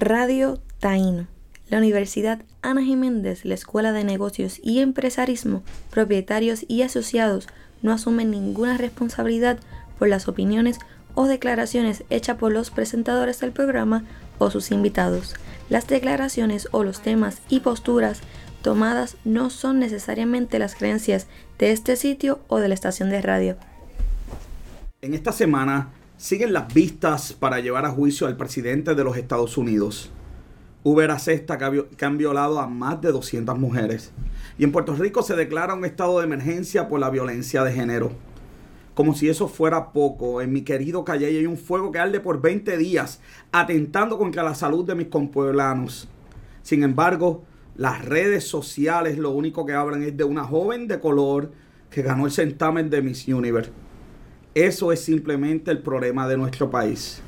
Radio Taíno. La Universidad Ana Jiménez, la Escuela de Negocios y Empresarismo, propietarios y asociados no asumen ninguna responsabilidad por las opiniones o declaraciones hechas por los presentadores del programa o sus invitados. Las declaraciones o los temas y posturas tomadas no son necesariamente las creencias de este sitio o de la estación de radio. En esta semana siguen las vistas para llevar a juicio al presidente de los Estados Unidos. Uber acepta que han violado a más de 200 mujeres. Y en Puerto Rico se declara un estado de emergencia por la violencia de género. Como si eso fuera poco, en mi querido Calle hay un fuego que arde por 20 días, atentando contra la salud de mis compueblanos. Sin embargo, las redes sociales lo único que hablan es de una joven de color que ganó el certamen de Miss Universe. Eso es simplemente el problema de nuestro país,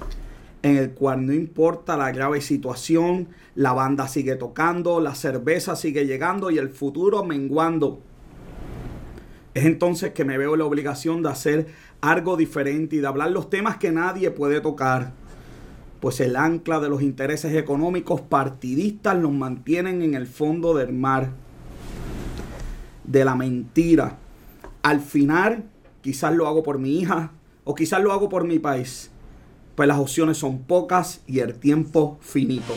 en el cual no importa la grave situación, la banda sigue tocando, la cerveza sigue llegando y el futuro menguando. Es entonces que me veo la obligación de hacer algo diferente y de hablar los temas que nadie puede tocar. Pues el ancla de los intereses económicos partidistas nos mantienen en el fondo del mar. De la mentira. Al final, quizás lo hago por mi hija o quizás lo hago por mi país. Pues las opciones son pocas y el tiempo finito.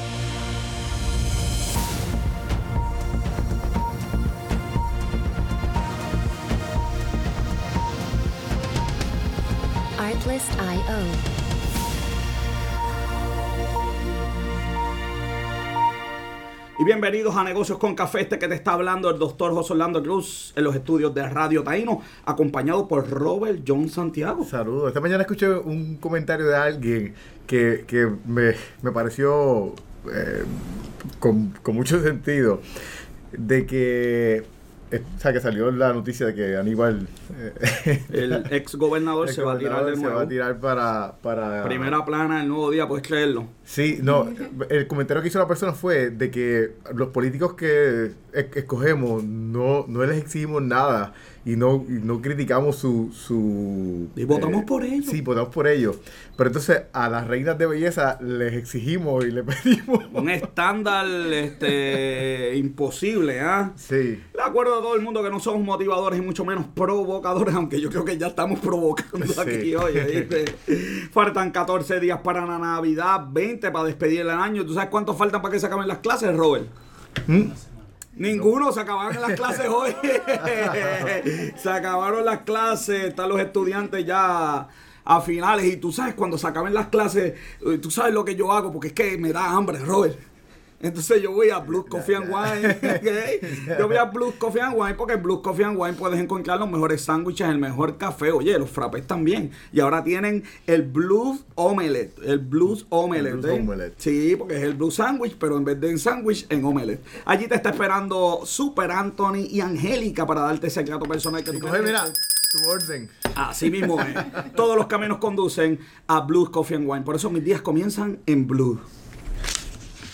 Y bienvenidos a Negocios con Café, este que te está hablando el doctor José Orlando Cruz en los estudios de Radio Taíno, acompañado por Robert John Santiago. Saludos. Esta mañana escuché un comentario de alguien que, me, pareció eh, con, con mucho sentido, de que o sea, que salió la noticia de que Aníbal... Eh, el ex gobernador se va a tirar de nuevo. Se va a tirar para, para... Primera plana el nuevo día, puedes creerlo. Sí, no, el comentario que hizo la persona fue de que los políticos que escogemos no, no les exigimos nada y no, no criticamos su... su y votamos eh, por ellos. Sí, votamos por ellos. Pero entonces a las reinas de belleza les exigimos y les pedimos... Un estándar este, imposible, ¿ah? Sí. Le acuerdo a todo el mundo que no somos motivadores y mucho menos provocadores, aunque yo creo que ya estamos provocando aquí hoy. Faltan 14 días para la Navidad, 20 para despedir el año. ¿Tú sabes cuánto faltan para que se acaben las clases, Robert? ¿Mm? Ninguno, se acabaron las clases hoy. se acabaron las clases, están los estudiantes ya a finales. Y tú sabes, cuando se acaben las clases, eh, tú sabes lo que yo hago, porque es que me da hambre, Robert. Entonces yo voy a Blue Coffee and Wine. Yo voy a Blue Coffee and Wine porque en Blue Coffee and Wine puedes encontrar los mejores sándwiches, el mejor café. Oye, los frappés también. Y ahora tienen el Blues Omelette. El Blues Omelette. ¿eh? omelette. Sí, porque es el Blue Sandwich, pero en vez de en sándwich, en omelette. Allí te está esperando Super Anthony y Angélica para darte ese secreto personal que tú coge, mira, tu orden. Así mismo es. Todos los caminos conducen a Blues Coffee and Wine. Por eso mis días comienzan en Blue.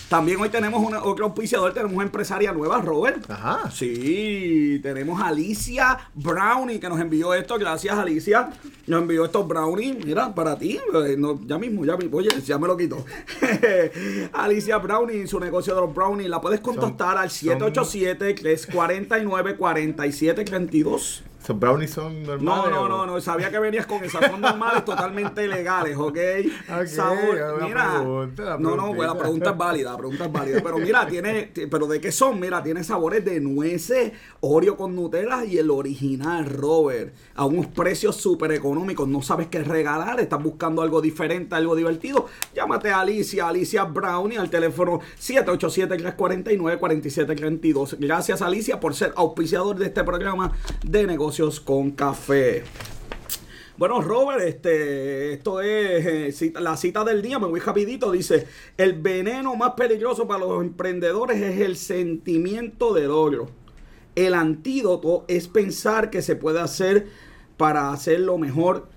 También hoy tenemos una, otro auspiciador, tenemos una empresaria nueva, Robert. Ajá. Sí, tenemos a Alicia Brownie que nos envió esto. Gracias, Alicia. Nos envió estos brownies. Mira, para ti. Eh, ya mismo, ya mismo. Oye, ya me lo quito. Alicia Brownie, su negocio de los brownies. La puedes contactar al 787-349-4732. ¿Esos brownies son normales? No, no, no, no, sabía que venías con esas. Son normales, totalmente legales, ¿ok? okay Sabor, mira. no, no, pues la pregunta es válida, la pregunta es válida. Pero mira, tiene, pero ¿de qué son? Mira, tiene sabores de nueces, Oreo con Nutella y el original Robert. A unos precios súper económicos. No sabes qué regalar, estás buscando algo diferente, algo divertido. Llámate a Alicia, Alicia Brownie, al teléfono 787-349-4732. Gracias, Alicia, por ser auspiciador de este programa de con café. Bueno, Robert, este, esto es eh, la cita del día, me voy rapidito. Dice, el veneno más peligroso para los emprendedores es el sentimiento de logro. El antídoto es pensar que se puede hacer para hacerlo mejor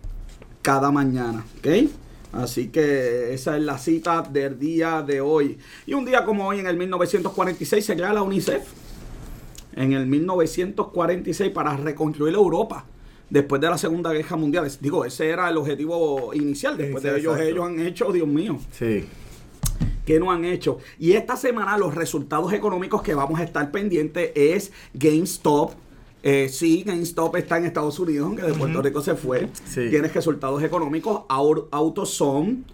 cada mañana. ¿Ok? Así que esa es la cita del día de hoy. Y un día como hoy, en el 1946, se crea la UNICEF en el 1946 para reconstruir Europa después de la Segunda Guerra Mundial. Digo, ese era el objetivo inicial. Después de ellos, ellos han hecho, Dios mío. Sí. qué no han hecho. Y esta semana los resultados económicos que vamos a estar pendientes es GameStop. Eh, sí, GameStop está en Estados Unidos, aunque de Puerto Rico se fue. Sí. Tienes resultados económicos. Au- AutoZone,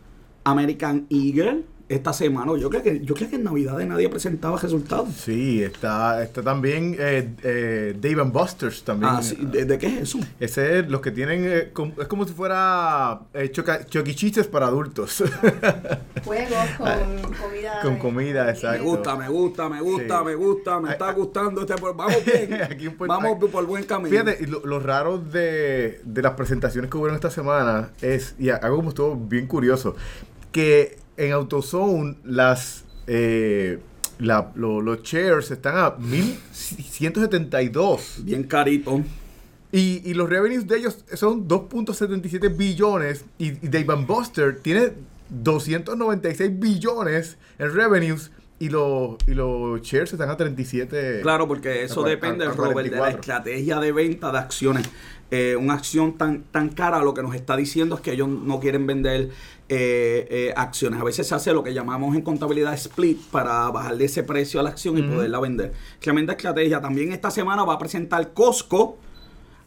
American Eagle, esta semana. Yo creo que, yo creo que en Navidad nadie presentaba resultados. Sí, está, está también eh, eh, Dave and Buster's también. Ah, sí, ¿de, de qué es eso? Ese es los que tienen, eh, com- es como si fuera eh, choca- choquichiches para adultos. Juegos con comida. Con comida, Me exacto. gusta, me gusta, me gusta, Sí. me gusta, me está ay. gustando este. por- Vamos bien. Aquí Puerto- vamos por buen camino. Fíjate, y lo, lo raro de, de las presentaciones que hubo esta semana es, y algo como estuvo bien curioso, que en AutoZone las eh, la- lo- los shares están a 1172 Bien carito. y, y los revenues de ellos son 2.77 billones y, y Dave Buster tiene 296 billones en revenues y los, y los shares están a 37 Claro, porque eso a depende, a- a Robert, de la 44. estrategia de venta de acciones. Eh, una acción tan, tan cara lo que nos está diciendo es que ellos no quieren vender eh, eh, acciones. A veces se hace lo que llamamos en contabilidad split para bajarle ese precio a la acción y poderla vender. Tremenda estrategia. También esta semana va a presentar Costco,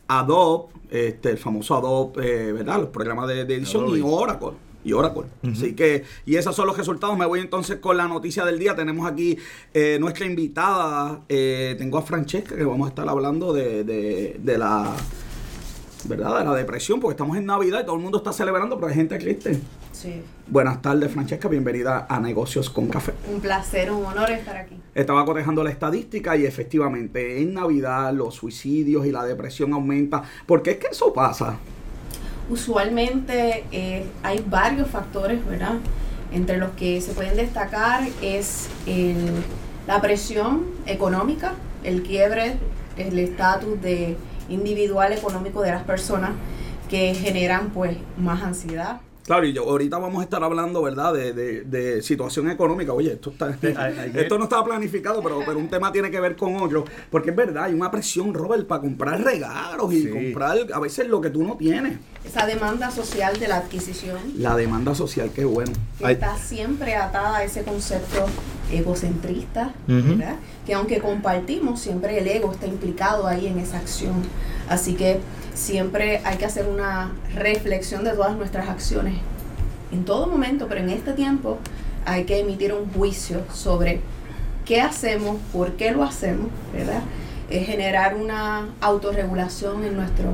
Adobe, este, el famoso Adobe, eh, ¿verdad? Los programas de, de edición Adobe. y Oracle. Y Oracle. Así que, y esos son los resultados. Me voy entonces con la noticia del día. Tenemos aquí eh, nuestra invitada. eh, tengo a Francesca, que vamos a estar hablando de, de- de la. ¿Verdad? De la depresión, porque estamos en Navidad y todo el mundo está celebrando, pero hay gente triste. Sí. Buenas tardes, Francesca. Bienvenida a Negocios con Café. Un placer, un honor estar aquí. Estaba cotejando la estadística y efectivamente en Navidad los suicidios y la depresión aumenta. ¿Por qué es que eso pasa? Usualmente eh, hay varios factores, ¿verdad? Entre los que se pueden destacar es el- la presión económica, el quiebre, el estatus de individual económico de las personas que generan pues más ansiedad. Claro, y yo, ahorita vamos a estar hablando, ¿verdad?, de, de- de situación económica. Oye, esto está, esto no estaba planificado, pero, pero un tema tiene que ver con otro. Porque es verdad, hay una presión, Robert, para comprar regalos y Sí. comprar a veces lo que tú no tienes. Esa demanda social de la adquisición La demanda social, qué bueno. que está siempre atada a ese concepto egocentrista, Ujú. ¿verdad? Que aunque compartimos, siempre el ego está implicado ahí en esa acción. Así que siempre hay que hacer una reflexión de todas nuestras acciones en todo momento, pero en este tiempo hay que emitir un juicio sobre qué hacemos, por qué lo hacemos, ¿verdad? Es generar una autorregulación en nuestra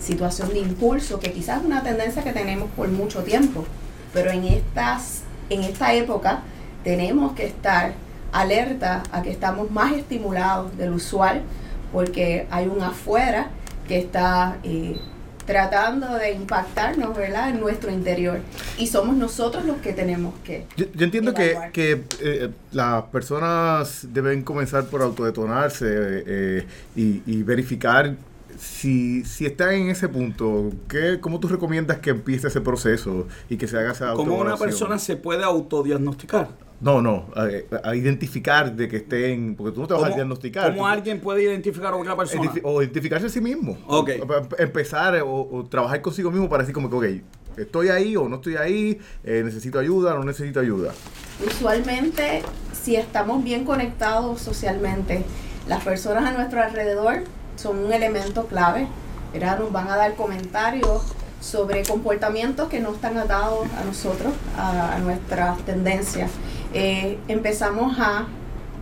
situación de impulso, que quizás es una tendencia que tenemos por mucho tiempo, pero en, estas, en esta época tenemos que estar alerta a que estamos más estimulados del usual, porque hay un afuera que está eh, tratando de impactarnos, ¿verdad?, en nuestro interior. Y somos nosotros los que tenemos que Yo, yo entiendo que, Evaluar. que eh, las personas deben comenzar por autodetonarse eh, y, y verificar si, si están en ese punto. ¿qué, ¿Cómo tú recomiendas que empiece ese proceso y que se haga esa ¿Cómo una persona se puede autodiagnosticar? No, no, a, a identificar de que estén, porque tú no te vas a ¿Cómo, diagnosticar. cómo tú- alguien puede identificar a otra persona? O identificarse a sí mismo. Ok. O- o- empezar o, o trabajar consigo mismo para decir como que, ok, estoy ahí o no estoy ahí, eh, necesito ayuda o no necesito ayuda. Usualmente, si estamos bien conectados socialmente, las personas a nuestro alrededor son un elemento clave. ¿verdad? Nos van a dar comentarios sobre comportamientos que no están atados a nosotros, a, a nuestras tendencias. Eh, empezamos a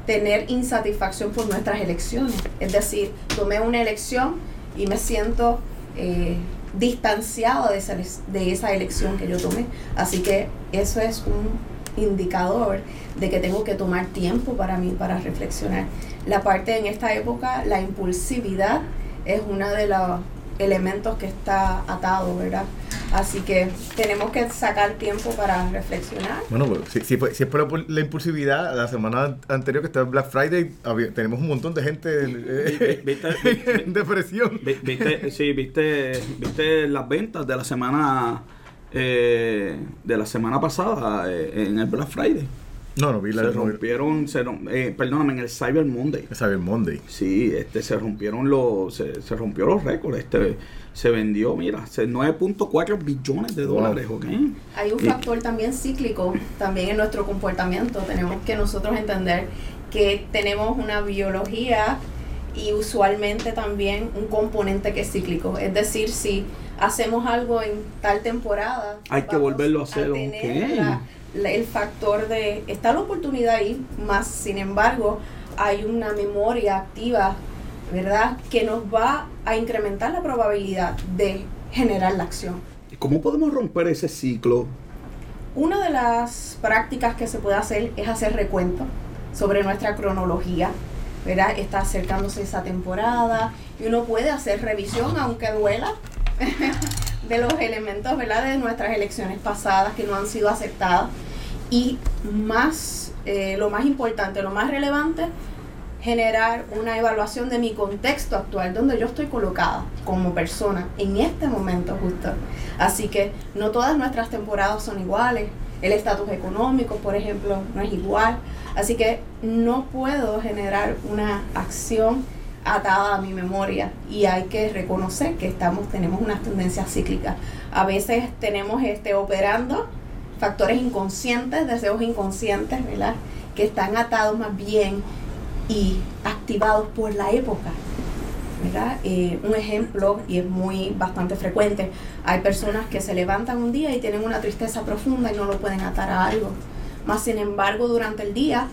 tener insatisfacción por nuestras elecciones. Es decir, tomé una elección y me siento eh, distanciado de esa, de esa elección que yo tomé. Así que eso es un indicador de que tengo que tomar tiempo para mí, para reflexionar. La parte en esta época, la impulsividad es uno de los elementos que está atado, ¿verdad? Así que tenemos que sacar tiempo para reflexionar. Bueno, pues, si, si fue- si es por la, la impulsividad, la semana anterior que estaba en Black Friday, había- tenemos un montón de gente eh, ¿Viste- en depresión. Vi- Viste, sí, viste, viste las ventas de la semana eh, de la semana pasada eh, en el Black Friday. No, no vi la Se rompieron, se rom- eh, perdóname, en el Cyber Monday. Cyber Monday. Sí, este, se rompieron los, se, se rompió los récords. Este, se vendió, mira, se- 9.4 billones de Wow. dólares, ¿ok? Hay un Y- factor también cíclico también en nuestro comportamiento. Tenemos que nosotros entender que tenemos una biología y usualmente también un componente que es cíclico. Es decir, si hacemos algo en tal temporada, Hay que volverlo a hacer, tener la- el factor de está la oportunidad ahí, más sin embargo hay una memoria activa, ¿verdad? Que nos va a incrementar la probabilidad de generar la acción. ¿Cómo podemos romper ese ciclo? Una de las prácticas que se puede hacer es hacer recuento sobre nuestra cronología, ¿verdad? Está acercándose esa temporada y uno puede hacer revisión, aunque duela, de los elementos, ¿verdad? De nuestras elecciones pasadas que no han sido aceptadas. Y más, eh, lo más importante, lo más relevante, generar una evaluación de mi contexto actual, donde yo estoy colocada como persona en este momento justo. Así que no todas nuestras temporadas son iguales. El estatus económico, por ejemplo, no es igual. Así que no puedo generar una acción atada a mi memoria y hay que reconocer que estamos tenemos unas tendencias cíclicas. A veces tenemos este operando factores inconscientes, deseos inconscientes, ¿verdad? Que están atados más bien y activados por la época. ¿verdad? Eh, un ejemplo, y es muy bastante frecuente, hay personas que se levantan un día y tienen una tristeza profunda y no lo pueden atar a algo. Más sin embargo, durante el día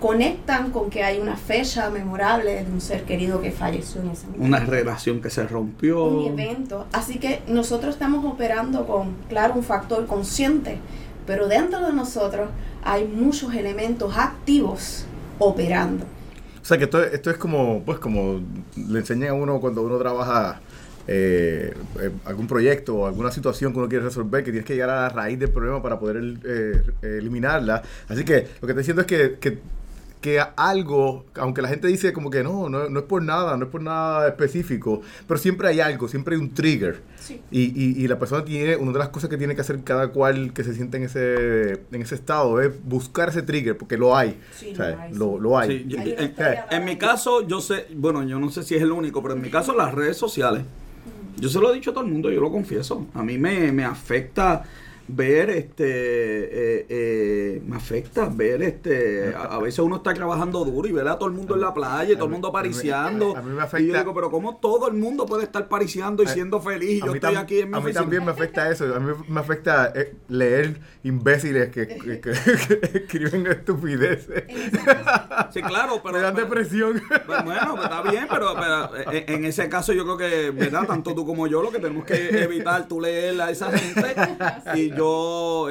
conectan con que hay una fecha memorable de un ser querido que falleció en ese momento Una relación que se rompió. un evento. Así que nosotros estamos operando con, claro, un factor consciente, pero dentro de nosotros hay muchos elementos activos operando. O sea que esto, esto es como, pues como le enseñan a uno cuando uno trabaja eh, eh, algún proyecto o alguna situación que uno quiere resolver, que tienes que llegar a la raíz del problema para poder eh, eliminarla. Así que lo que estoy diciendo es que, que, que algo, aunque la gente dice como que no, no, no es por nada, no es por nada específico, pero siempre hay algo, siempre hay un trigger. Sí. Y, y, y la persona tiene, una de las cosas que tiene que hacer cada cual que se siente en ese, en ese estado es buscar ese trigger, porque lo hay. Sí, O sea, lo hay, lo, sí. lo hay. Sí, en, historia en mi caso, yo sé, bueno, yo no sé si es el único, pero en mi caso las redes sociales, yo se lo he dicho a todo el mundo, yo lo confieso, a mí me, me afecta ver este, eh, eh, me afecta ver este, a, a veces uno está trabajando duro y ver a todo el mundo en la playa y todo el mundo A mí- a mí- pariciando. a mí me Y yo afecta- digo, pero como todo el mundo puede estar pariciando y siendo feliz y yo estoy tam- aquí en mi a mí también me afecta eso. A mí me afecta eh, leer imbéciles que, que- que- que escriben estupideces. En Sí, claro, pero... me dan pero- depresión. Pues bueno, pues está bien, pero, pero, eh, en ese caso yo creo que, ¿verdad? Tanto tú como yo lo que tenemos que evitar, tú leer a esa gente y yo,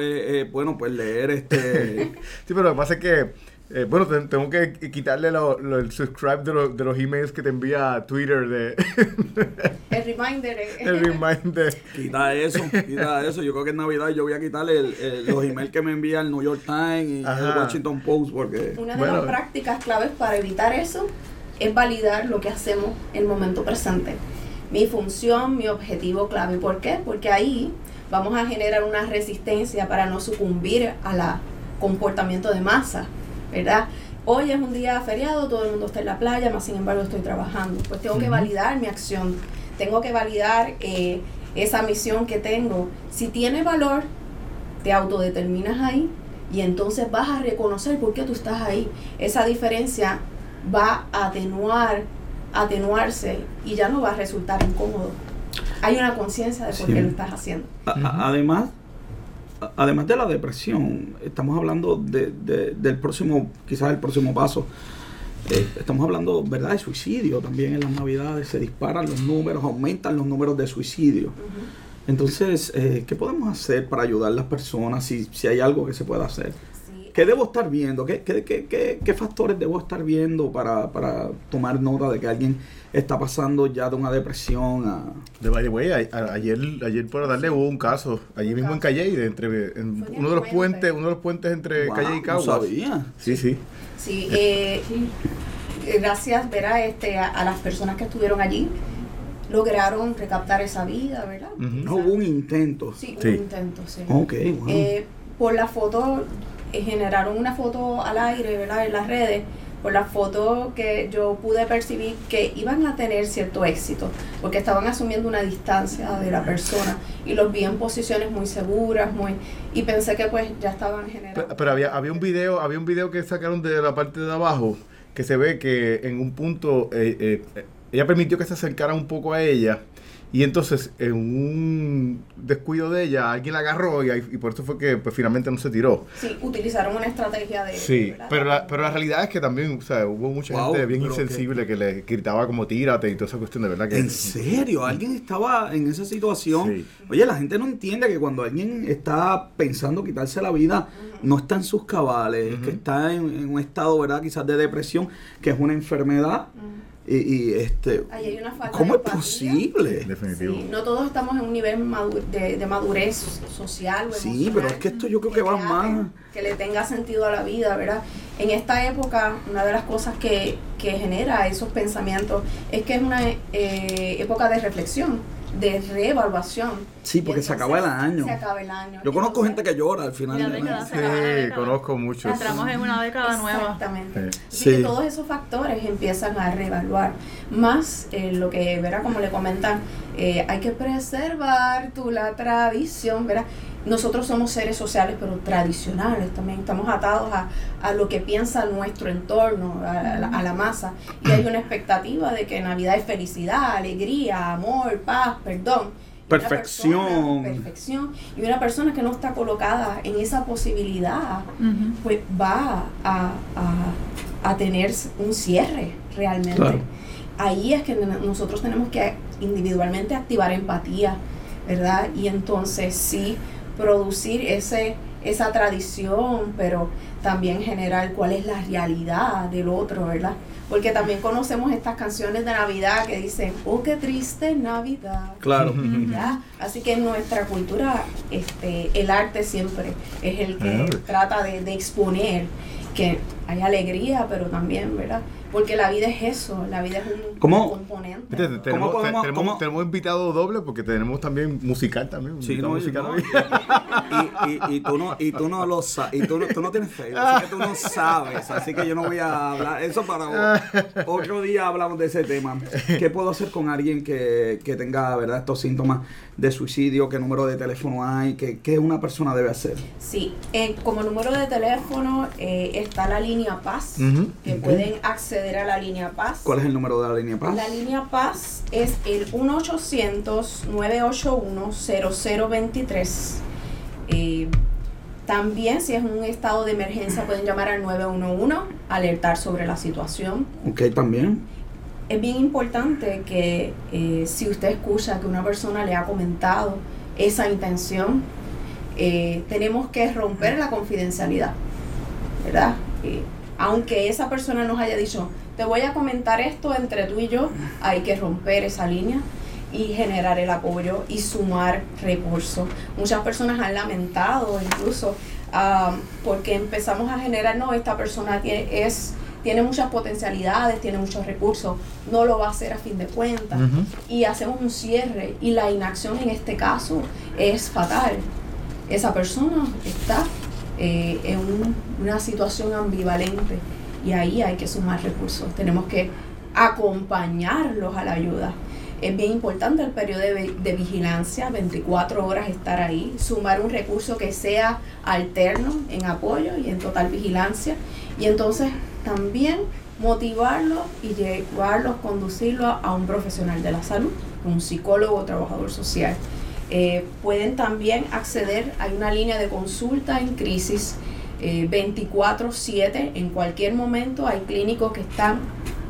eh, eh, bueno, pues leer este... Sí, pero lo que pasa es que, eh, bueno, te- tengo que quitarle lo- lo- el subscribe de, los- de los emails que te envía Twitter de el reminder es- el reminder. Quita eso, quita eso. Yo creo que en Navidad yo voy a quitarle el- el- los emails que me envía el New York Times y Ajá. el Washington Post porque... Una de Bueno. las prácticas claves para evitar eso es validar lo que hacemos en el momento presente. Mi función, mi objetivo clave. ¿Por qué? Porque ahí vamos a generar una resistencia para no sucumbir a la comportamiento de masa, ¿verdad? Hoy es un día feriado, todo el mundo está en la playa, más sin embargo estoy trabajando. Pues tengo que validar mi acción, tengo que validar eh, esa misión que tengo. Si tiene valor, te autodeterminas ahí y entonces vas a reconocer por qué tú estás ahí. Esa diferencia va a atenuar, atenuarse y ya no va a resultar incómodo. Hay una conciencia de por Sí. qué lo estás haciendo. A- a- Además, a- además de la depresión, estamos hablando de, de- del próximo, quizás el próximo paso. Eh, estamos hablando, ¿verdad?, de suicidio también en las navidades. Se disparan los números, aumentan los números de suicidio. Entonces, eh, ¿qué podemos hacer para ayudar a las personas si, si hay algo que se pueda hacer? ¿Qué debo estar viendo? ¿Qué, qué, qué, qué- qué factores debo estar viendo para, para tomar nota de que alguien está pasando ya de una depresión a... De by the way, a- a- ayer, ayer por darle hubo un caso, allí mismo en Calle, entre en uno de los puentes, uno de los puentes entre Wow, Calle y no Caguas. sabía. Sí, sí. Sí, eh, gracias ¿verdad? Este, a, a las personas que estuvieron allí, lograron recaptar esa vida, ¿verdad? No hubo un intento. Sí, Sí. un intento, sí. Ok, wow. Eh, por la foto generaron una foto al aire, ¿verdad? En las redes, por la foto que yo pude percibir que iban a tener cierto éxito, porque estaban asumiendo una distancia de la persona y los vi en posiciones muy seguras, muy y pensé que pues ya estaban generando. Pero, pero había, había un video, había un video que sacaron de la parte de abajo que se ve que en un punto eh, eh, ella permitió que se acercara un poco a ella y entonces en un descuido de ella alguien la agarró y, por eso fue que pues, finalmente no se tiró. Sí, utilizaron una estrategia de Sí, ¿verdad? pero la, pero la realidad es que también, o sea, hubo mucha Wow, gente bien insensible que le gritaba como tírate y toda esa cuestión de verdad que... ¿En serio? ¿Alguien estaba en esa situación? Sí. Oye, la gente no entiende que cuando alguien está pensando quitarse la vida, no está en sus cabales, que está en, en un estado, ¿verdad? Quizás de depresión, que es una enfermedad. Y, y, este, Ahí hay una falta ¿cómo de es empatía. posible? Definitivo. Sí, no todos estamos en un nivel madu- de, de madurez social o Sí, pero es que esto yo creo que va crea- más. Que le tenga sentido a la vida, ¿verdad? En esta época, una de las cosas que, que genera esos pensamientos es que es una eh, época de reflexión, de reevaluación. Sí, porque se acaba el año. Se acaba el año. Yo conozco Entonces- gente que llora al final. Y la del década año. se acaba la Sí, década. conozco muchos. Entramos en una década nueva. Exactamente. Sí. Así Sí. que todos esos factores empiezan a reevaluar. Más eh, lo que, ¿verdad? Como le comentan, eh, hay que preservar tu, la tradición, ¿verdad? Nosotros somos seres sociales, pero tradicionales también. Estamos atados a, a lo que piensa nuestro entorno, a, la- a la masa. Y hay una expectativa de que Navidad es felicidad, alegría, amor, paz, perdón. Perfección. persona- perfección. Y una persona que no está colocada en esa posibilidad pues va a, a- a tener un cierre realmente. Claro. Ahí es que nosotros tenemos que individualmente activar empatía, ¿verdad? Y entonces sí producir ese, esa tradición, pero también generar cuál es la realidad del otro, ¿verdad? Porque también conocemos estas canciones de Navidad que dicen, oh, qué triste Navidad. Claro. ¿verdad? Así que en nuestra cultura este, el arte siempre es el que trata de, de exponer que hay alegría, pero también, ¿verdad? Porque la vida es eso, la vida es un ¿Cómo? componente. Te- tenemos, podemos- te- tenemos, cómo- tenemos invitado doble porque tenemos también musical también. Sí, no, musical no, y, y, y tú no y tú no lo sabes y tú no, tú no tienes Facebook así que tú no sabes así que yo no voy a hablar eso para otro día hablamos de ese tema. Qué puedo hacer con alguien que, que tenga verdad estos síntomas de suicidio qué número de teléfono hay qué, qué una persona debe hacer Sí, eh, como número de teléfono eh, está la línea Paz, que pueden acceder a la línea Paz. cuál es el número de la línea paz La línea Paz es el 1-800-981-0023. Eh, también, si es un estado de emergencia, pueden llamar al 911, alertar sobre la situación. ok también Es bien importante que eh, si usted escucha que una persona le ha comentado esa intención, eh, tenemos que romper la confidencialidad, ¿verdad? Aunque esa persona nos haya dicho, te voy a comentar esto entre tú y yo, hay que romper esa línea y generar el apoyo y sumar recursos. Muchas personas han lamentado incluso ah, porque empezamos a generar, no, esta persona tiene, es, tiene muchas potencialidades, tiene muchos recursos, no lo va a hacer a fin de cuentas y hacemos un cierre y la inacción en este caso es fatal. Esa persona está eh, en un- una situación ambivalente y ahí hay que sumar recursos. Tenemos que acompañarlos a la ayuda. Es bien importante el periodo de, de vigilancia, 24 horas estar ahí, sumar un recurso que sea alterno en apoyo y en total vigilancia. Y entonces también motivarlos y llevarlos, conducirlos a un profesional de la salud, un psicólogo o trabajador social. Eh, pueden también acceder, hay una línea de consulta en crisis eh, 24/7, en cualquier momento hay clínicos que están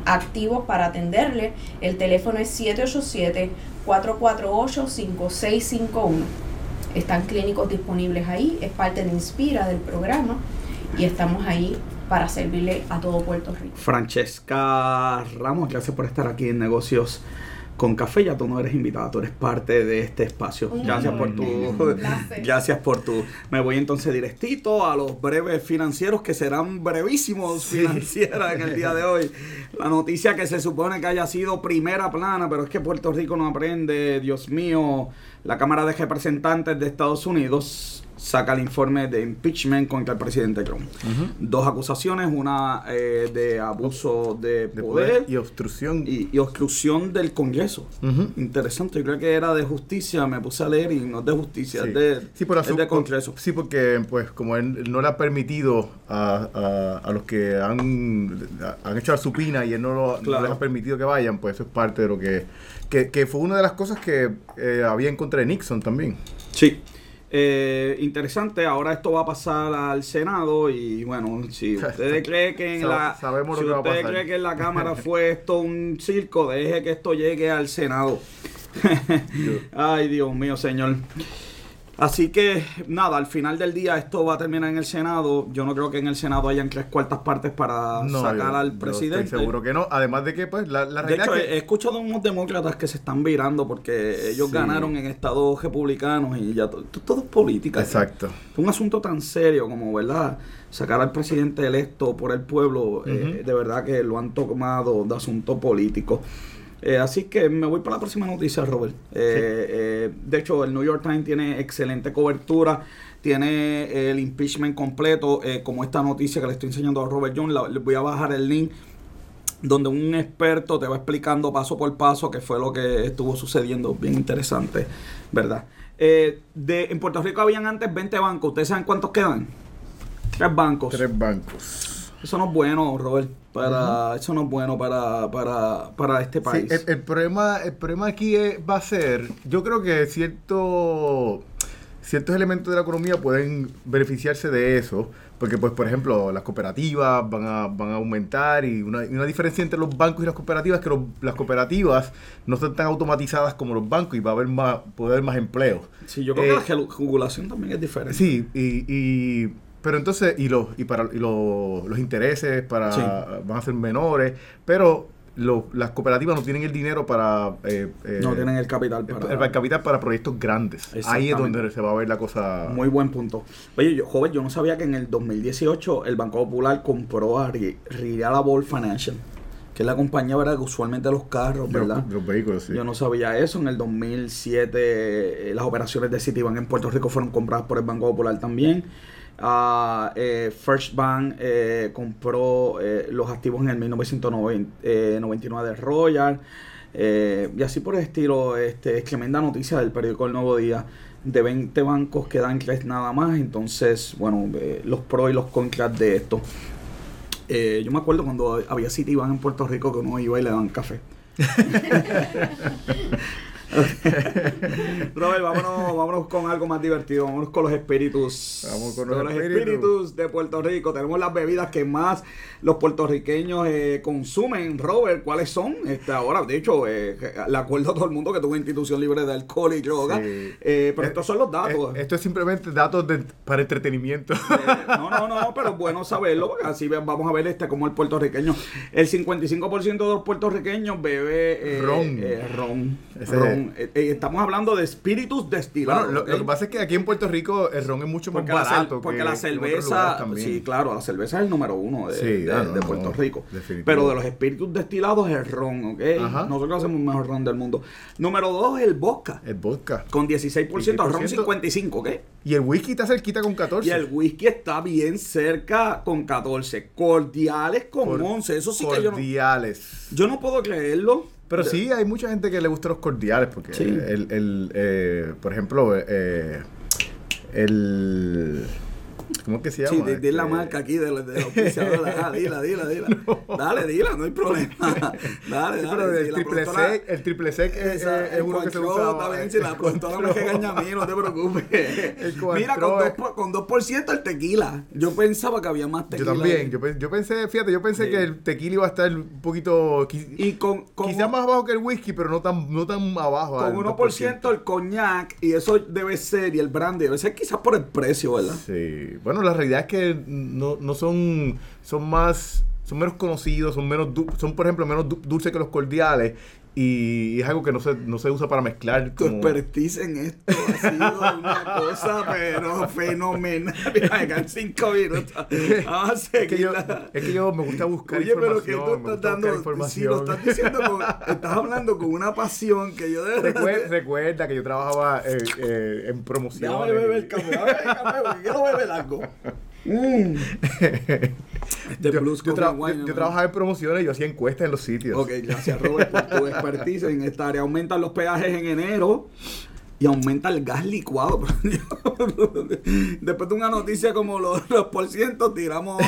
activos para atenderle. El teléfono es 787-448-5651. Están clínicos disponibles ahí, es parte de Inspira del programa y estamos ahí para servirle a todo Puerto Rico. Francesca Ramos gracias por estar aquí en negocios con café ya tú no eres invitada tú eres parte de este espacio gracias por tu. Gracias por tu. Me voy entonces directito a los breves financieros que serán brevísimos financieras en el día de hoy. La noticia que se supone que haya sido primera plana, pero es que Puerto Rico no aprende. Dios mío, la Cámara de Representantes de Estados Unidos saca el informe de impeachment contra el presidente Trump. Dos acusaciones, una eh, de abuso de, De poder, y obstrucción. y, y obstrucción del Congreso. Interesante, yo creo que era de justicia, me puse a leer y no es de justicia, Sí. es de, Sí, por es asu- de Congreso. Sí, porque pues como él no le ha permitido a, a- a los que han, han hecho la supina y él no, lo- no les ha permitido que vayan, pues eso es parte de lo que... Que, que fue una de las cosas que eh, había en contra de Nixon también. Sí. Eh, interesante, ahora esto va a pasar al Senado y bueno, si ustedes creen que en Sab- la sabemos lo si ustedes creen que en la Cámara fue esto un circo, deje que esto llegue al Senado. Ay, Dios mío, señor. Así que nada, al final del día esto va a terminar en el Senado. Yo no creo que en el Senado hayan tres cuartas partes para No, sacar yo- al presidente. Estoy seguro que no. Además de que pues la, la De realidad hecho, es que- he escuchado unos demócratas que se están virando porque ellos Sí. ganaron en estados republicanos y ya to- to- todo es política. Exacto. Un asunto tan serio como, ¿verdad? Sacar al presidente electo por el pueblo, eh, de verdad que lo han tomado de asunto político. Eh, así que me voy para la próxima noticia, Robert. Eh, eh, de hecho, el New York Times tiene excelente cobertura, tiene el impeachment completo, eh, como esta noticia que le estoy enseñando a Robert John. La- les voy a bajar el link donde un experto te va explicando paso por paso qué fue lo que estuvo sucediendo. Bien interesante, ¿verdad? Eh, de, en Puerto Rico habían antes 20 bancos. ¿Ustedes saben cuántos quedan? Tres bancos. Tres bancos. Eso no es bueno, Robert. Para, Eso no es bueno para, para, para este Sí, país. el, el problema, el problema aquí es- va a ser, yo creo que cierto, ciertos elementos de la economía pueden beneficiarse de eso, porque pues por ejemplo las cooperativas van a, van a aumentar y una, y una diferencia entre los bancos y las cooperativas es que los- las cooperativas no están tan automatizadas como los bancos y va a haber más, puede haber más empleo. sí, yo creo eh, que la gelu- regulación también es diferente. Sí, y, y- pero entonces, y los, y para y los, los intereses para Sí. van a ser menores, pero lo- las cooperativas no tienen el dinero para eh, eh, no tienen el capital el, para... el capital para proyectos grandes. Ahí es donde se va a ver la cosa. Muy buen punto. Oye, yo, joven, yo no sabía que en el 2018 el Banco Popular compró a Reliable Financial, que es la compañía ¿verdad? que usualmente los carros, los, ¿verdad? de los vehículos, sí. Yo no sabía eso. En el 2007 eh, las operaciones de Citibank en Puerto Rico fueron compradas por el Banco Popular también. Eh, First Bank eh, compró eh, los activos en el 1999 de Royal. eh, y así por el estilo, este, es tremenda noticia del periódico El Nuevo Día. De 20 bancos quedan tres nada más. Entonces, bueno, eh, los pros y los contras de esto. Eh, yo me acuerdo cuando había Citibank en Puerto Rico que uno iba y le daban café. Robert, vámonos, vámonos con algo más divertido. Vámonos con los espíritus. Vamos con los espíritus. espíritus. de Puerto Rico. Tenemos las bebidas que más los puertorriqueños eh, consumen. Robert, ¿cuáles son? Este, ahora, de hecho, eh, le acuerdo a todo el mundo que tuvo institución libre de alcohol y droga. Sí. Eh, pero Eh, estos son los datos. Eh, esto es simplemente datos de- para entretenimiento. Eh, no, no, no, pero es bueno saberlo, porque así vamos a ver este como el puertorriqueño. El 55% de los puertorriqueños bebe eh, Ron. eh, ron. Ese- ron. Eh, eh, estamos hablando de espíritus destilados. Bueno, lo, que pasa es que aquí en Puerto Rico el ron es mucho más porque la, barato. porque que- la cerveza, sí, claro, la cerveza es el número uno de, Sí, de- no, de no, Puerto no, Rico. Pero de los espíritus destilados es el ron, ¿ok? Ajá. Nosotros hacemos el mejor ron del mundo. Número dos es el vodka, El vodka. con 16%, ron 16%. 55, ¿ok? Y el whisky está cerquita con 14. Y el whisky está bien cerca con 14. Cordiales con Cor- 11. Eso sí que yo no, cordiales. yo no puedo creerlo. Pero sí, hay mucha gente que le gusta los cordiales, porque Sí. el, el, eh, por ejemplo, eh, el... ¿Cómo es que se Sí, llama? di, di la Este, marca aquí de, de la auspiciadora. Ah, dila, dila, dila. Dale, dila, no hay problema. Dale, Sí, dale. pero el triple sec, el triple sec es, Esa, es- es uno que se usa. también, si la productora me regaña a mí, no te preocupes. Mira, con Cointreau 2%, es- por, con 2% el tequila. Yo pensaba que había más Yo tequila. también, yo, yo pensé, fíjate, yo pensé Sí. que el tequila iba a estar un poquito, qui- Y con, con quizás más abajo que el whisky, pero no tan, no tan abajo. Con al 1% el coñac, y eso debe ser, y el brandy debe ser quizás por el precio, ¿verdad? Sí, bueno, la realidad es que no, no son, son más, son menos conocidos, son menos, son por ejemplo menos du- dulces que los cordiales y es algo que no se, no se usa para mezclar. Tu como- expertise en esto ha sido una cosa, pero fenomenal. Mira, cinco minutos. Vamos a Es que, yo, es que yo me gusta buscar Oye, pero que información. tú estás dando, si lo información. estás diciendo, con, estás hablando con una pasión que yo de verdad. Recuerda, recuerda que yo trabajaba eh, eh, en promoción. Déjame beber café, déjame beber café, porque quiero beber algo. Mm. Este yo, yo tra- wine, yo- trabajaba en promociones y yo hacía encuestas en los sitios. Ok, gracias Robert por tu expertise en esta área. Aumentan los peajes en enero y aumenta el gas licuado. Después de una noticia como los, los por ciento, tiramos.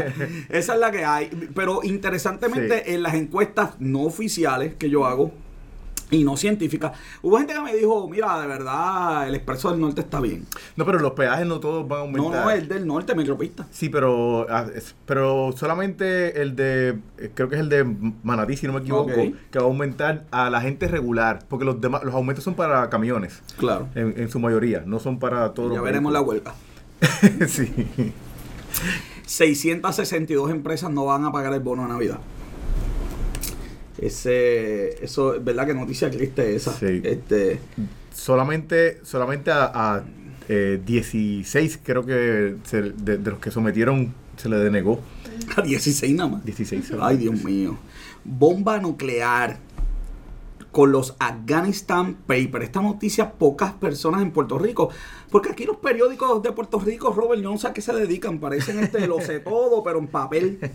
Esa es la que hay. Pero interesantemente, en las encuestas no oficiales que yo hago y no científicas, hubo gente que me dijo: Mira, de verdad, el expreso del norte está bien. No, pero los peajes no todos van a No, aumentar. no, el del norte, metropista. Sí, pero, ah, pero solamente el de, eh, creo que es el de Manatí, si no me equivoco, que va a aumentar a la gente regular, porque los demás, los aumentos son para camiones, Claro. en, en su mayoría, no son para todos Ya los veremos la huelga. sí. 662 empresas no van a pagar el bono de Navidad. Ese, eso, es verdad que noticia triste esa. Sí. Este, Solamente, solamente a, a, eh, 16 creo que se- de, de los que sometieron se le denegó. a 16 nada más. 16. Ay, Dios mío. Bomba nuclear con los Afghanistan Papers. Esta noticia pocas personas en Puerto Rico. Porque aquí los periódicos de Puerto Rico, Robert, no sé a qué se dedican. Parecen este, lo sé todo, pero en papel.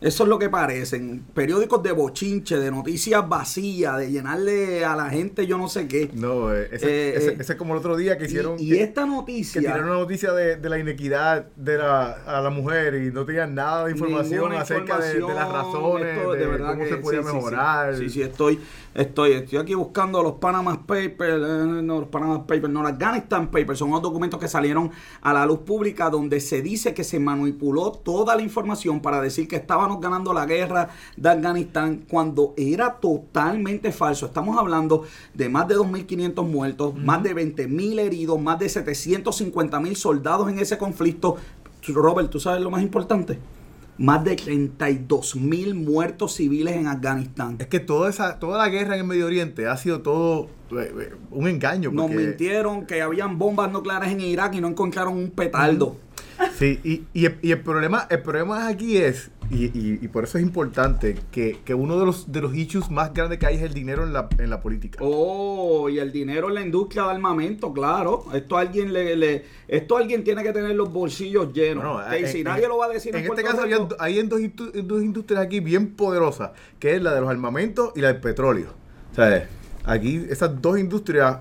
Eso es lo que parecen. Periódicos de bochinche, de noticias vacías, de llenarle a la gente yo no sé qué. No, eh, ese, Eh, ese- eh, ese es como el otro día que hicieron... y, y que- esta que noticia... tiraron una noticia de, de la inequidad de la, a la mujer y no tenían nada de información acerca de- De, las información, razones, esto de, verdad cómo que se podía sí, sí, sí. mejorar. Sí, sí, estoy, estoy, estoy aquí buscando los Panama Papers, eh, no, los Panama Papers, no, los Afghanistan Papers, son unos documentos que salieron a la luz pública donde se dice que se manipuló toda la información para decir que ganando la guerra de Afganistán cuando era totalmente falso. Estamos hablando de más de 2.500 muertos, más de 20.000 heridos, más de 750.000 soldados en ese conflicto. Robert, ¿tú sabes lo más importante? Más de 32 mil muertos civiles en Afganistán. Es que toda esa toda la guerra en el Medio Oriente ha sido todo eh, eh, un engaño. Nos mintieron que habían bombas nucleares en Irak y no encontraron un petardo. Sí, y, y, y el problema el problema aquí es, y, y- y por eso es importante, que, que uno de los, de los issues más grandes que hay es el dinero en la, en la política. Oh, y el dinero en la industria de armamento, claro. Esto alguien le, le- esto alguien tiene que tener los bolsillos llenos. No, en- si en- nadie lo va a decir En en, este caso Rico, habían- hay en dos, industrias aquí bien poderosas, que es la de los armamentos y la del petróleo. O sea, aquí esas dos industrias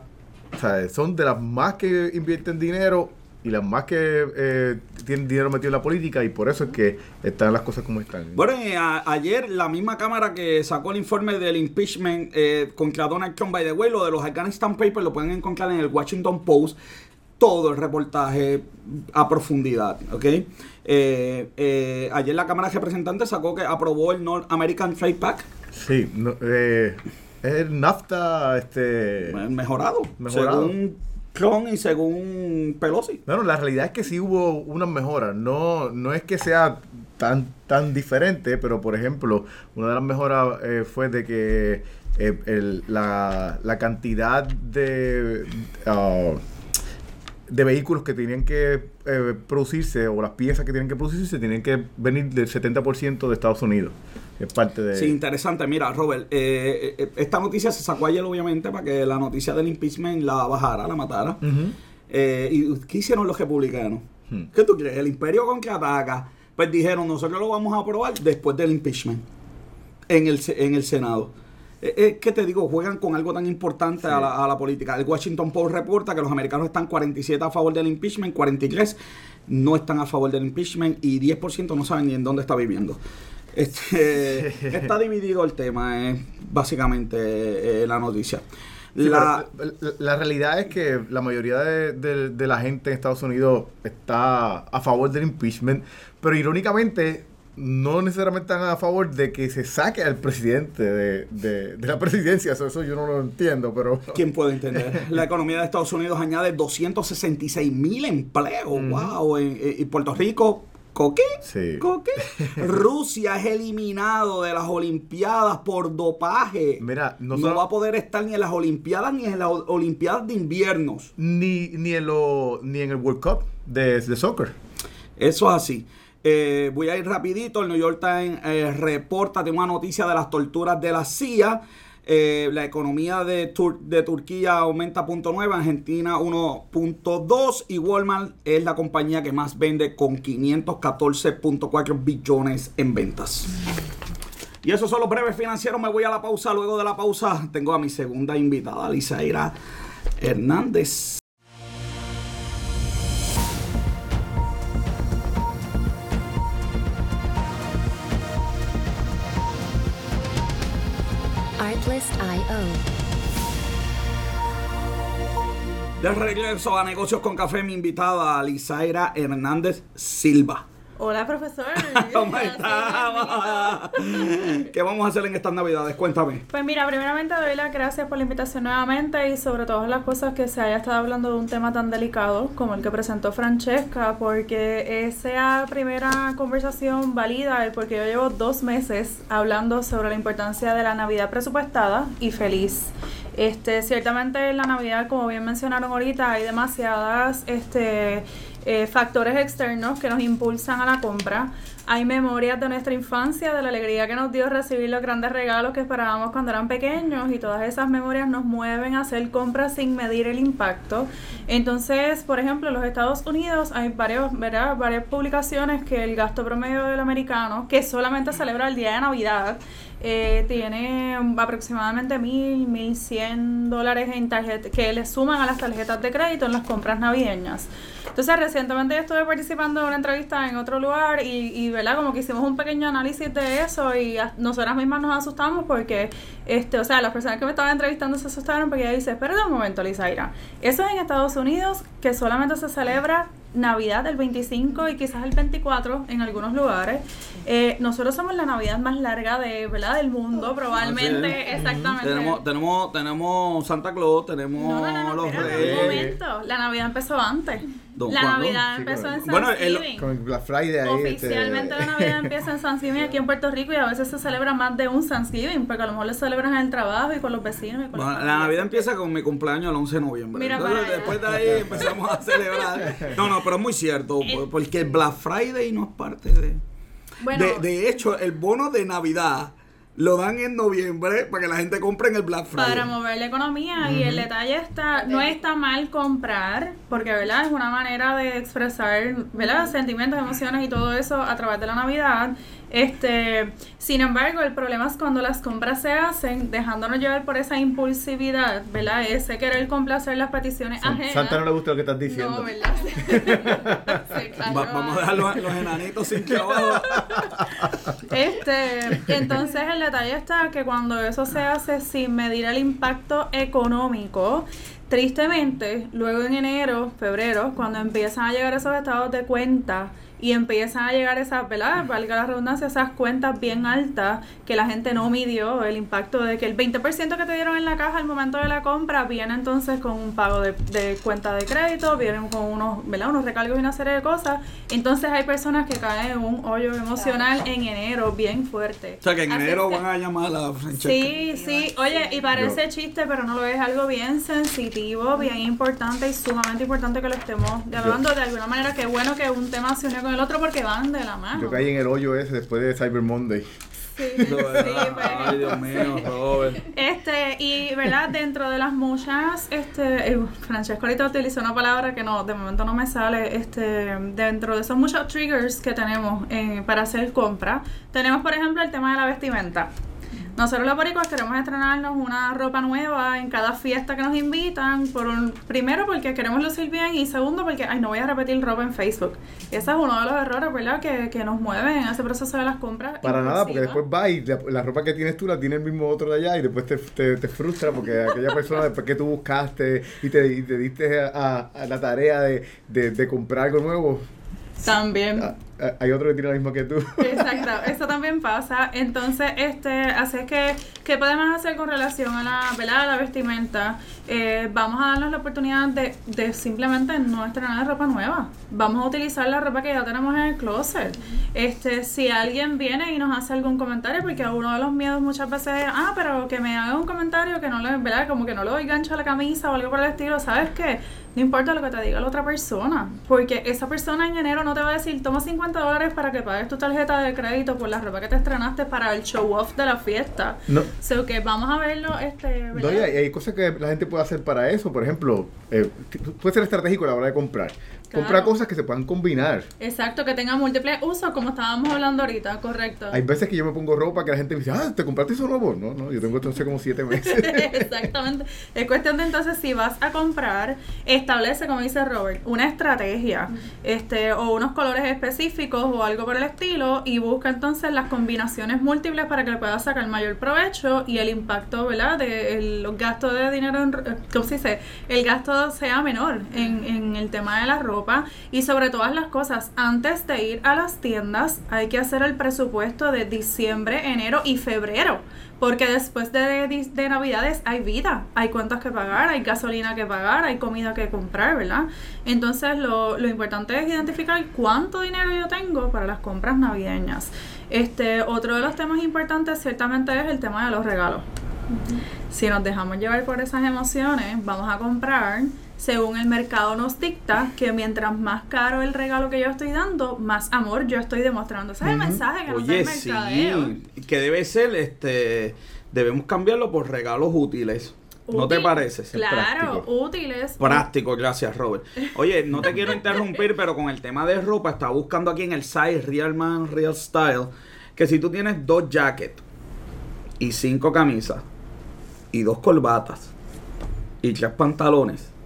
o sea, son de las más que invierten dinero y las más que eh, tienen dinero metido en la política y por eso es que están las cosas como están. Bueno, eh, a- ayer la misma cámara que sacó el informe del impeachment eh, contra Donald Trump, by the way, lo de los Afghanistan Papers lo pueden encontrar en el Washington Post, todo el reportaje a profundidad, ¿ok? Eh, eh, ayer la Cámara de Representantes sacó que aprobó el North American Trade Pact, Sí, no, es el NAFTA, este... mejorado, Mejorado. según Trump y según Pelosi. Bueno, la realidad es que sí hubo unas mejoras. No, no es que sea tan, tan diferente, pero por ejemplo, una de las mejoras eh, fue de que eh, la, la cantidad de, ah, de vehículos que tenían que eh, producirse o las piezas que tienen que producirse tienen que venir del 70% de Estados Unidos. Es parte de... Sí, interesante. Mira, Robert, eh, eh, esta noticia se sacó ayer, obviamente, para que la noticia del impeachment la bajara, la matara. Eh, ¿Y qué hicieron los republicanos? Hmm. ¿Qué tú crees? El imperio contraataca. Pues dijeron, nosotros lo vamos a aprobar después del impeachment en el, en el Senado. Eh, eh, ¿Qué te digo? Juegan con algo tan importante a, la, a la política. El Washington Post reporta que los americanos están 47 a favor del impeachment, 43 no están a favor del impeachment y 10% no saben ni en dónde está viviendo. Este, está dividido el tema, es básicamente eh, la noticia. Sí, La- pero la, la realidad es que la mayoría de, de- de la gente en Estados Unidos está a favor del impeachment, pero irónicamente no necesariamente están a favor de que se saque al presidente de, la presidencia. Eso, eso yo no lo entiendo, pero... ¿Quién puede entender? La economía de Estados Unidos añade 266 mil empleos. ¡Wow! En- en- y Puerto Rico ¿Coqué? Sí. ¿Coqué? Rusia es eliminado de las Olimpiadas por dopaje. Mira, no va a poder estar ni en las Olimpiadas ni en las Olimpiadas de inviernos. Ni, ni, en lo, ni en el World Cup de, de soccer. Eso es así. Eh, voy a ir rapidito. El New York Times eh, reporta, tengo una noticia de las torturas de la CIA. Eh, la economía de, Tur- de Turquía aumenta 0.9, Argentina 1.2 y Walmart es la compañía que más vende con 514.4 billones en ventas. Y esos son los breves financieros. Me voy a la pausa. Luego de la pausa tengo a mi segunda invitada, Lizaira Hernández. De regreso a Negocios con Café, mi invitada Lizaira Hernández Silva. Hola, profesor. ¿Cómo Gracias, estamos? ¿Qué vamos a hacer en estas navidades? Cuéntame. Pues mira, primeramente doy las gracias por la invitación nuevamente y sobre todas las cosas que se haya estado hablando de un tema tan delicado como el que presentó Francesca, porque esa primera conversación valida el porque yo llevo dos meses hablando sobre la importancia de la Navidad presupuestada y feliz. Este, ciertamente en la Navidad, como bien mencionaron ahorita, hay demasiadas este, eh, factores externos que nos impulsan a la compra. Hay memorias de nuestra infancia, de la alegría que nos dio recibir los grandes regalos que esperábamos cuando eran pequeños y todas esas memorias nos mueven a hacer compras sin medir el impacto. Entonces, por ejemplo, en los Estados Unidos hay varios, ¿verdad? varias publicaciones que el gasto promedio del americano, que solamente celebra el día de Navidad, eh, tiene aproximadamente mil, mil cien dólares en tarjeta que le suman a las tarjetas de crédito en las compras navideñas. Entonces, recientemente yo estuve participando en una entrevista en otro lugar y, y ¿verdad? Como que hicimos un pequeño análisis de eso y a- nosotras mismas nos asustamos porque, este, o sea, las personas que me estaban entrevistando se asustaron porque ella dice, espérate un momento, Lizaira, eso es en Estados Unidos que solamente se celebra Navidad el 25 y quizás el 24 en algunos lugares. Eh, nosotros somos la Navidad más larga de, ¿verdad? del mundo, probablemente, Así es. exactamente. Tenemos, tenemos, tenemos Santa Claus, tenemos No, no, no, no, los reyes. un momento. La Navidad empezó antes. ¿Don la? Navidad empezó en Bueno, el-. Con Black Friday ahí. Oficialmente este, la Navidad empieza en Thanksgiving aquí en Puerto Rico y a veces se celebra más de un Thanksgiving porque a lo mejor lo celebran en el trabajo y con los vecinos y con Bueno, las la familias. Navidad empieza con mi cumpleaños el 11 de noviembre. Mira Entonces, para allá. después de ahí empezamos a celebrar. No, no, pero es muy cierto, por- porque el Black Friday no es parte de... Bueno, de, de hecho, el bono de Navidad lo dan en noviembre para que la gente compre en el Black Friday. para mover la economía y el detalle está no está mal comprar porque verdad es una manera de expresar verdad sentimientos emociones y todo eso a través de la navidad este sin embargo el problema es cuando las compras se hacen dejándonos llevar por esa impulsividad verdad ese querer complacer las peticiones San- ajenas Santa no le gusta lo que estás diciendo. no verdad cayó. Va- vamos a dejar los, los enanitos sin trabajo. Este, entonces el detalle está que cuando eso se hace sin medir el impacto económico, tristemente, luego en enero, febrero, cuando empiezan a llegar esos estados de cuenta y empiezan a llegar esas, ¿verdad? Valga la redundancia, esas cuentas bien altas que la gente no midió, el impacto de que el 20% que te dieron en la caja al momento de la compra viene entonces con un pago de, de cuenta de crédito, vienen con unos, ¿verdad? Unos recargos y una serie de cosas. Entonces hay personas que caen en un hoyo emocional en enero bien fuerte. O sea que en Así enero que- van a llamar a Francesca. Sí, sí. Oye, y parece chiste, pero no lo es algo bien sensitivo, bien importante y sumamente importante que lo estemos dialogando de alguna manera. Qué bueno que un tema se unió con el otro porque van de la mano. Yo caí en el hoyo ese después de Cyber Monday. Sí, sí. Ay, Dios mío, Robert. Este, y verdad, dentro de las muchas, este, eh, Francesco ahorita utilizó una palabra que no, de momento no me sale, este, dentro de esos muchos triggers que tenemos eh, para hacer compra, tenemos por ejemplo el tema de la vestimenta. Nosotros los boricuas queremos estrenarnos una ropa nueva en cada fiesta que nos invitan, por un, primero porque queremos lucir bien y segundo porque, ay, no voy a repetir ropa en Facebook. Ese es uno de los errores, ¿verdad?, que, que nos mueven en ese proceso de las compras. Para nada, porque después va y la, la ropa que tienes tú la tiene el mismo otro de allá y después te, te, te frustra porque aquella persona después que tú buscaste y te, y te diste a, a- a la tarea de, de, de comprar algo nuevo, También. Hay otro que tiene lo mismo que tú. Exacto, eso también pasa. Entonces, este, así es que, ¿qué podemos hacer con relación a la, ¿verdad? a la vestimenta? Eh, vamos a darnos la oportunidad de, de simplemente no estrenar ropa nueva. Vamos a utilizar la ropa que ya tenemos en el closet. Este, si alguien viene y nos hace algún comentario, porque uno de los miedos muchas veces es, ah, pero que me haga un comentario que no le, ¿verdad? Como que no le doy gancho a la camisa o algo por el estilo, ¿sabes qué? No importa lo que te diga la otra persona, porque esa persona en enero no te va a decir, toma 50 dólares para que pagues tu tarjeta de crédito por la ropa que te estrenaste para el show off de la fiesta. No. So que vamos a verlo, este, No, y hay, hay cosas que la gente puede hacer para eso. Por ejemplo, eh, puede ser estratégico a la hora de comprar. Comprar Claro. cosas que se puedan combinar. Exacto, que tenga múltiples usos, como estábamos hablando ahorita, correcto. Hay veces que yo me pongo ropa que la gente me dice, ah, ¿te compraste eso nuevo? No, no, yo tengo esto hace como siete meses. Exactamente. Es cuestión de entonces si vas a comprar, establece, como dice Robert, una estrategia, este, o unos colores específicos o algo por el estilo, y busca entonces las combinaciones múltiples para que le puedas sacar mayor provecho y el impacto, ¿verdad? De el- los gastos de dinero, en, eh, ¿cómo se dice? El gasto sea menor en, en el tema de la ropa y sobre todas las cosas, antes de ir a las tiendas hay que hacer el presupuesto de diciembre, enero y febrero. Porque después de, de, de Navidades hay vida, hay cuentas que pagar, hay gasolina que pagar, hay comida que comprar, ¿verdad? Entonces lo, lo importante es identificar cuánto dinero yo tengo para las compras navideñas. Este, otro de los temas importantes ciertamente es el tema de los regalos. Si nos dejamos llevar por esas emociones, vamos a comprar según el mercado nos dicta que mientras más caro el regalo que yo estoy dando, más amor yo estoy demostrando. Ese es el mensaje que nos da Oye, el mercadeo. sí, que debe ser, este, debemos cambiarlo por regalos útiles. ¿No te parece? Claro, práctico. útiles. Práctico, gracias Robert. Oye, no te quiero interrumpir, pero con el tema de ropa, estaba buscando aquí en el site Real Man Real Style, que si tú tienes dos jackets y cinco camisas y dos corbatas y tres pantalones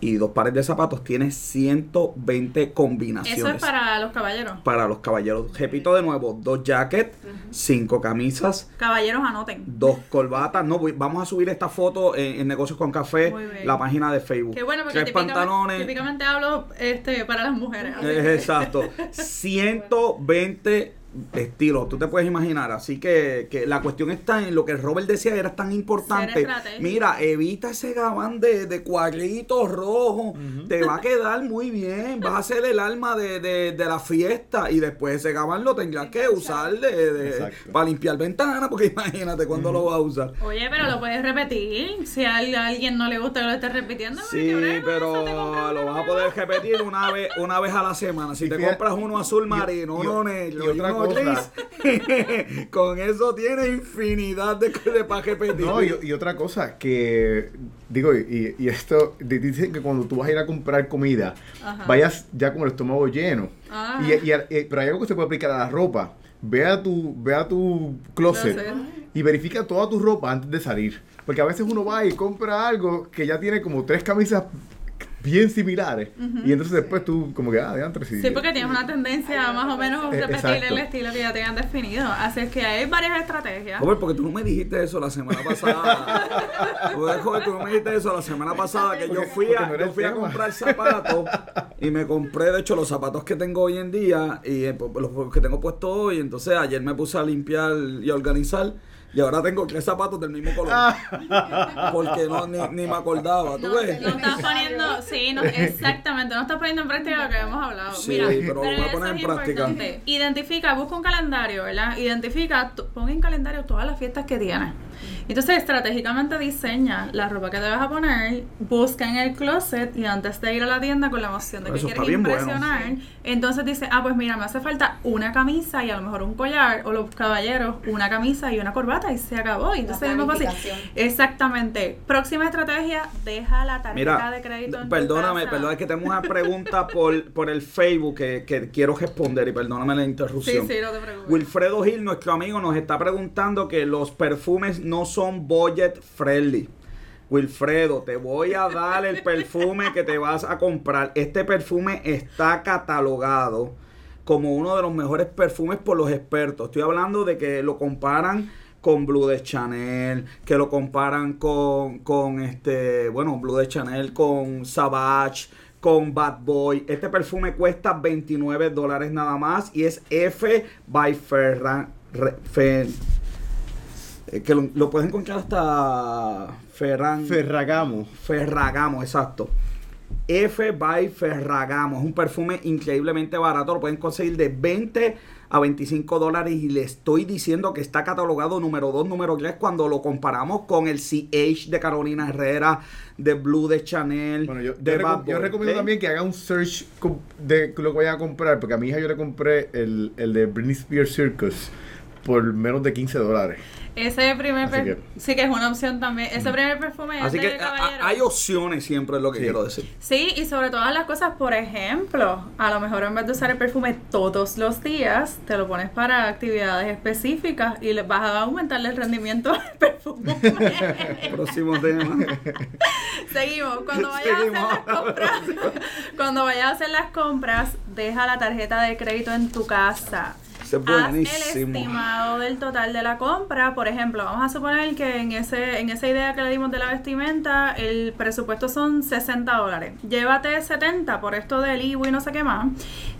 y dos pares de zapatos, tienes 120 combinaciones. Eso es para los caballeros. para los caballeros. Repito de nuevo, dos jackets, cinco camisas, Caballeros, anoten. dos corbatas. No, voy- vamos a subir esta foto en, en Negocios con Café, la página de Facebook. Qué bueno, porque Tres típicamente, pantalones. típicamente hablo este, para las mujeres. así Eh, Exacto. 120 estilos, tú te puedes imaginar. Así que, que la cuestión está en lo que Robert decía, era tan importante. Mira, evita ese gabán de, de cuadritos rojos. Te va a quedar muy bien. Vas a ser el alma de, de- de la fiesta. Y después ese gabán lo tendrás que usar de, para limpiar ventanas. Porque imagínate cuándo lo vas a usar. Oye, pero lo puedes repetir. Si a al- a alguien no le gusta que lo estés repitiendo, Sí, ¿qué brega con pero lo vas a poder repetir una vez, una vez a la semana. Si Y te fíjate- compras uno azul marino, uno negro y, otra uno con eso tienes infinidad de, de para repetir. No, y, y otra cosa que digo, y, y esto di- dicen que cuando tú vas a ir a comprar comida, Ajá. vayas ya con el estómago lleno. Ah. Y, y- y- pero hay algo que se puede aplicar a la ropa. Ve a tu, ve a tu closet Closet. y verifica toda tu ropa antes de salir. Porque a veces uno va y compra algo que ya tiene como tres camisas bien similares. Y entonces después tú como que, ah, de antes Sí, porque tienes una tendencia a más o menos Eh, repetir exacto. el estilo que ya tengan definido. Así es que hay varias estrategias. Robert, porque tú no me dijiste eso la semana pasada. Joder, joder, tú no me dijiste eso la semana pasada que yo fui, a, no yo fui a comprar zapatos y me compré, de hecho, los zapatos que tengo hoy en día y eh, los que tengo puestos hoy. Entonces ayer me puse a limpiar y a organizar y ahora tengo tres zapatos del mismo color. Porque no, ni, ni me acordaba, ¿tú No, ves? no estás poniendo, sí, no, exactamente, no estás poniendo en práctica lo que hemos hablado. Sí, Mira, pero lo voy a eso poner es en práctica. importante. Identifica, busca un calendario, ¿verdad? Identifica, pon en calendario todas las fiestas que tienes. Entonces, estratégicamente diseña la ropa que te vas a poner, busca en el closet y antes de ir a la tienda con la emoción de que Eso quieres bueno. impresionar, entonces dice, ah, pues mira, me hace falta una camisa y a lo mejor un collar, o los caballeros, una camisa y una corbata y se acabó. Y entonces es más fácil. Exactamente. Próxima estrategia, deja la tarjeta Mira, de crédito en tu perdóname, casa. perdóname que tengo una pregunta por, por el Facebook que, que quiero responder y perdóname la Sí, interrupción. sí, no te preocupes. Wilfredo Gil, nuestro amigo, nos está preguntando que los perfumes no son budget friendly. Wilfredo, te voy a dar el perfume que te vas a comprar. Este perfume está catalogado como uno de los mejores perfumes por los expertos. Estoy hablando de que lo comparan con Blue de Chanel, que lo comparan con, con este, bueno, Blue de Chanel con Savage, con Bad Boy. Este perfume cuesta 29 dólares nada más y es F by Ferran. Re- Fe- eh, que lo, lo puedes encontrar hasta Ferran. Ferragamo. Ferragamo, exacto. F by Ferragamo. Es un perfume increíblemente barato. Lo pueden conseguir de 20 a 25 dólares. Y le estoy diciendo que está catalogado número 2, número 3 cuando lo comparamos con el CH de Carolina Herrera, de Blue de Chanel, Bueno, yo, de yo, Bad reco- yo Boy, recomiendo ¿ok? también que haga un search de lo que vayan a comprar, porque a mi hija yo le compré el, el de Britney Spears Circus por menos de 15 dólares. Ese primer Así per- que- sí que es una opción también. Ese primer perfume es Así de que caballero. hay opciones siempre, es lo que Sí. quiero decir. Sí, y sobre todas las cosas, por ejemplo, a lo mejor en vez de usar el perfume todos los días, te lo pones para actividades específicas y le vas a aumentarle el rendimiento al perfume. Próximo tema. Seguimos. Cuando vayas Seguimos. a hacer las compras, cuando vayas a hacer las compras, deja la tarjeta de crédito en tu casa. Es Haz el buenísimo. estimado del total de la compra. Por ejemplo, vamos a suponer que en ese en esa idea que le dimos de la vestimenta, el presupuesto son 60 dólares. Llévate 70 por esto del IBU y no sé qué más.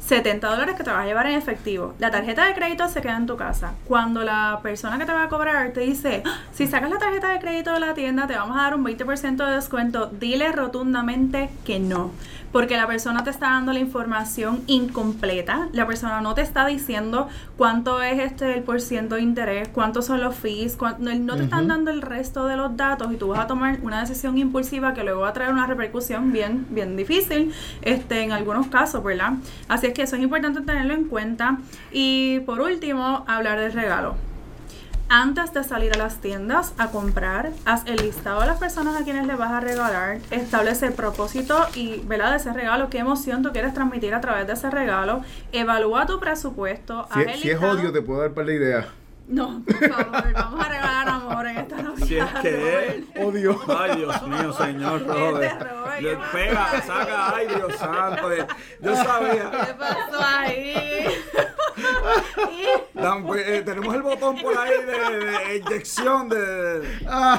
70 dólares que te vas a llevar en efectivo. La tarjeta de crédito se queda en tu casa. Cuando la persona que te va a cobrar te dice, "Ah, si sacas la tarjeta de crédito de la tienda, te vamos a dar un 20% de descuento, dile rotundamente que no. Porque la persona te está dando la información incompleta. La persona no te está diciendo cuánto es este el por ciento de interés, cuántos son los fees, cuán- no, no te están dando el resto de los datos y tú vas a tomar una decisión impulsiva que luego va a traer una repercusión bien, bien difícil este, en algunos casos, ¿verdad? Así es que eso es importante tenerlo en cuenta. Y por último, hablar del regalo. Antes de salir a las tiendas a comprar, haz el listado de las personas a quienes le vas a regalar, establece el propósito y, ¿verdad? De ese regalo, qué emoción tú quieres transmitir a través de ese regalo, evalúa tu presupuesto, Si, haz el si es odio, te puedo dar par de ideas. No, por favor, vamos a regalar amor en esta Navidad. Si es que Robert. Odio. Ay, Dios mío, señor Robert. ¿Qué pega, pasa? saca, ay, Dios santo. eh. Yo ¿Qué sabía. pasó ahí? Dan- pues, eh, tenemos el botón por ahí de, de inyección de. pa'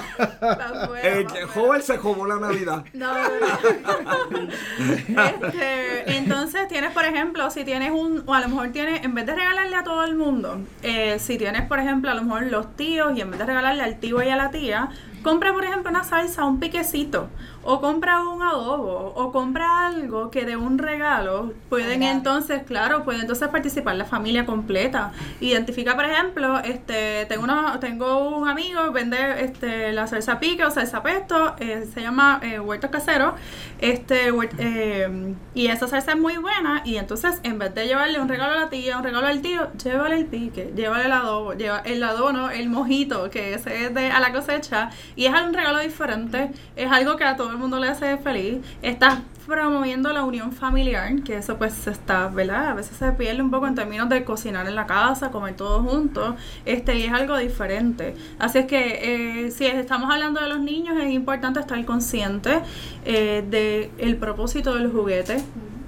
afuera. joven se jugó la Navidad. No, no, no. Este, entonces tienes, por ejemplo, si tienes un, o a lo mejor tienes, en vez de regalarle a todo el mundo, eh, si tienes, por ejemplo, a lo mejor los tíos y en vez de regalarle al tío y a la tía, compra, por ejemplo, una salsa, un piquecito, o compra un adobo, o compra algo que de un regalo pueden entonces, claro, puede entonces participar la familia completa. Identifica, por ejemplo, este, tengo uno, tengo un amigo, vende este la salsa pique o salsa pesto, eh, se llama eh, huertos caseros, este eh, y esa salsa es muy buena, y entonces en vez de llevarle un regalo a la tía, un regalo al tío, llévale el pique, llévale el adobo, lleva el adobo, no, el mojito, que ese es de a la cosecha, y es un regalo diferente, es algo que a todo el mundo le hace feliz, estás promoviendo la unión familiar, que eso pues está, ¿verdad? A veces se pierde un poco en términos de cocinar en la casa, comer todos juntos, este, y es algo diferente. Así es que eh, si estamos hablando de los niños, es importante estar consciente eh, de el propósito del juguete.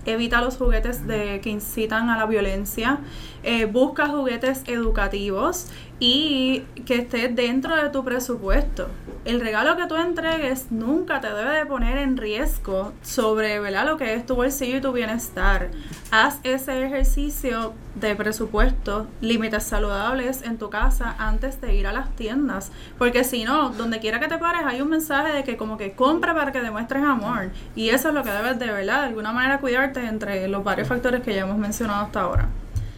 Evita los juguetes de, que incitan a la violencia. Eh, busca juguetes educativos y que esté dentro de tu presupuesto. El regalo que tú entregues nunca te debe de poner en riesgo sobre ¿verdad? lo que es tu bolsillo y tu bienestar. Haz ese ejercicio de presupuesto, límites saludables en tu casa antes de ir a las tiendas. Porque si no, donde quiera que te pares hay un mensaje de que como que compra para que demuestres amor. Y eso es lo que debes de, ¿verdad? De alguna manera cuidarte entre los varios factores que ya hemos mencionado hasta ahora.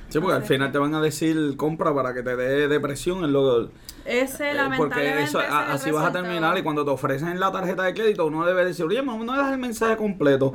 Sí, porque al final te van a decir compra para que te dé depresión en lo Ese Eh, lamentablemente porque eso, ese es a- el así vas a terminar y cuando te ofrecen la tarjeta de crédito uno debe decir, oye, mamá, no me das el mensaje completo.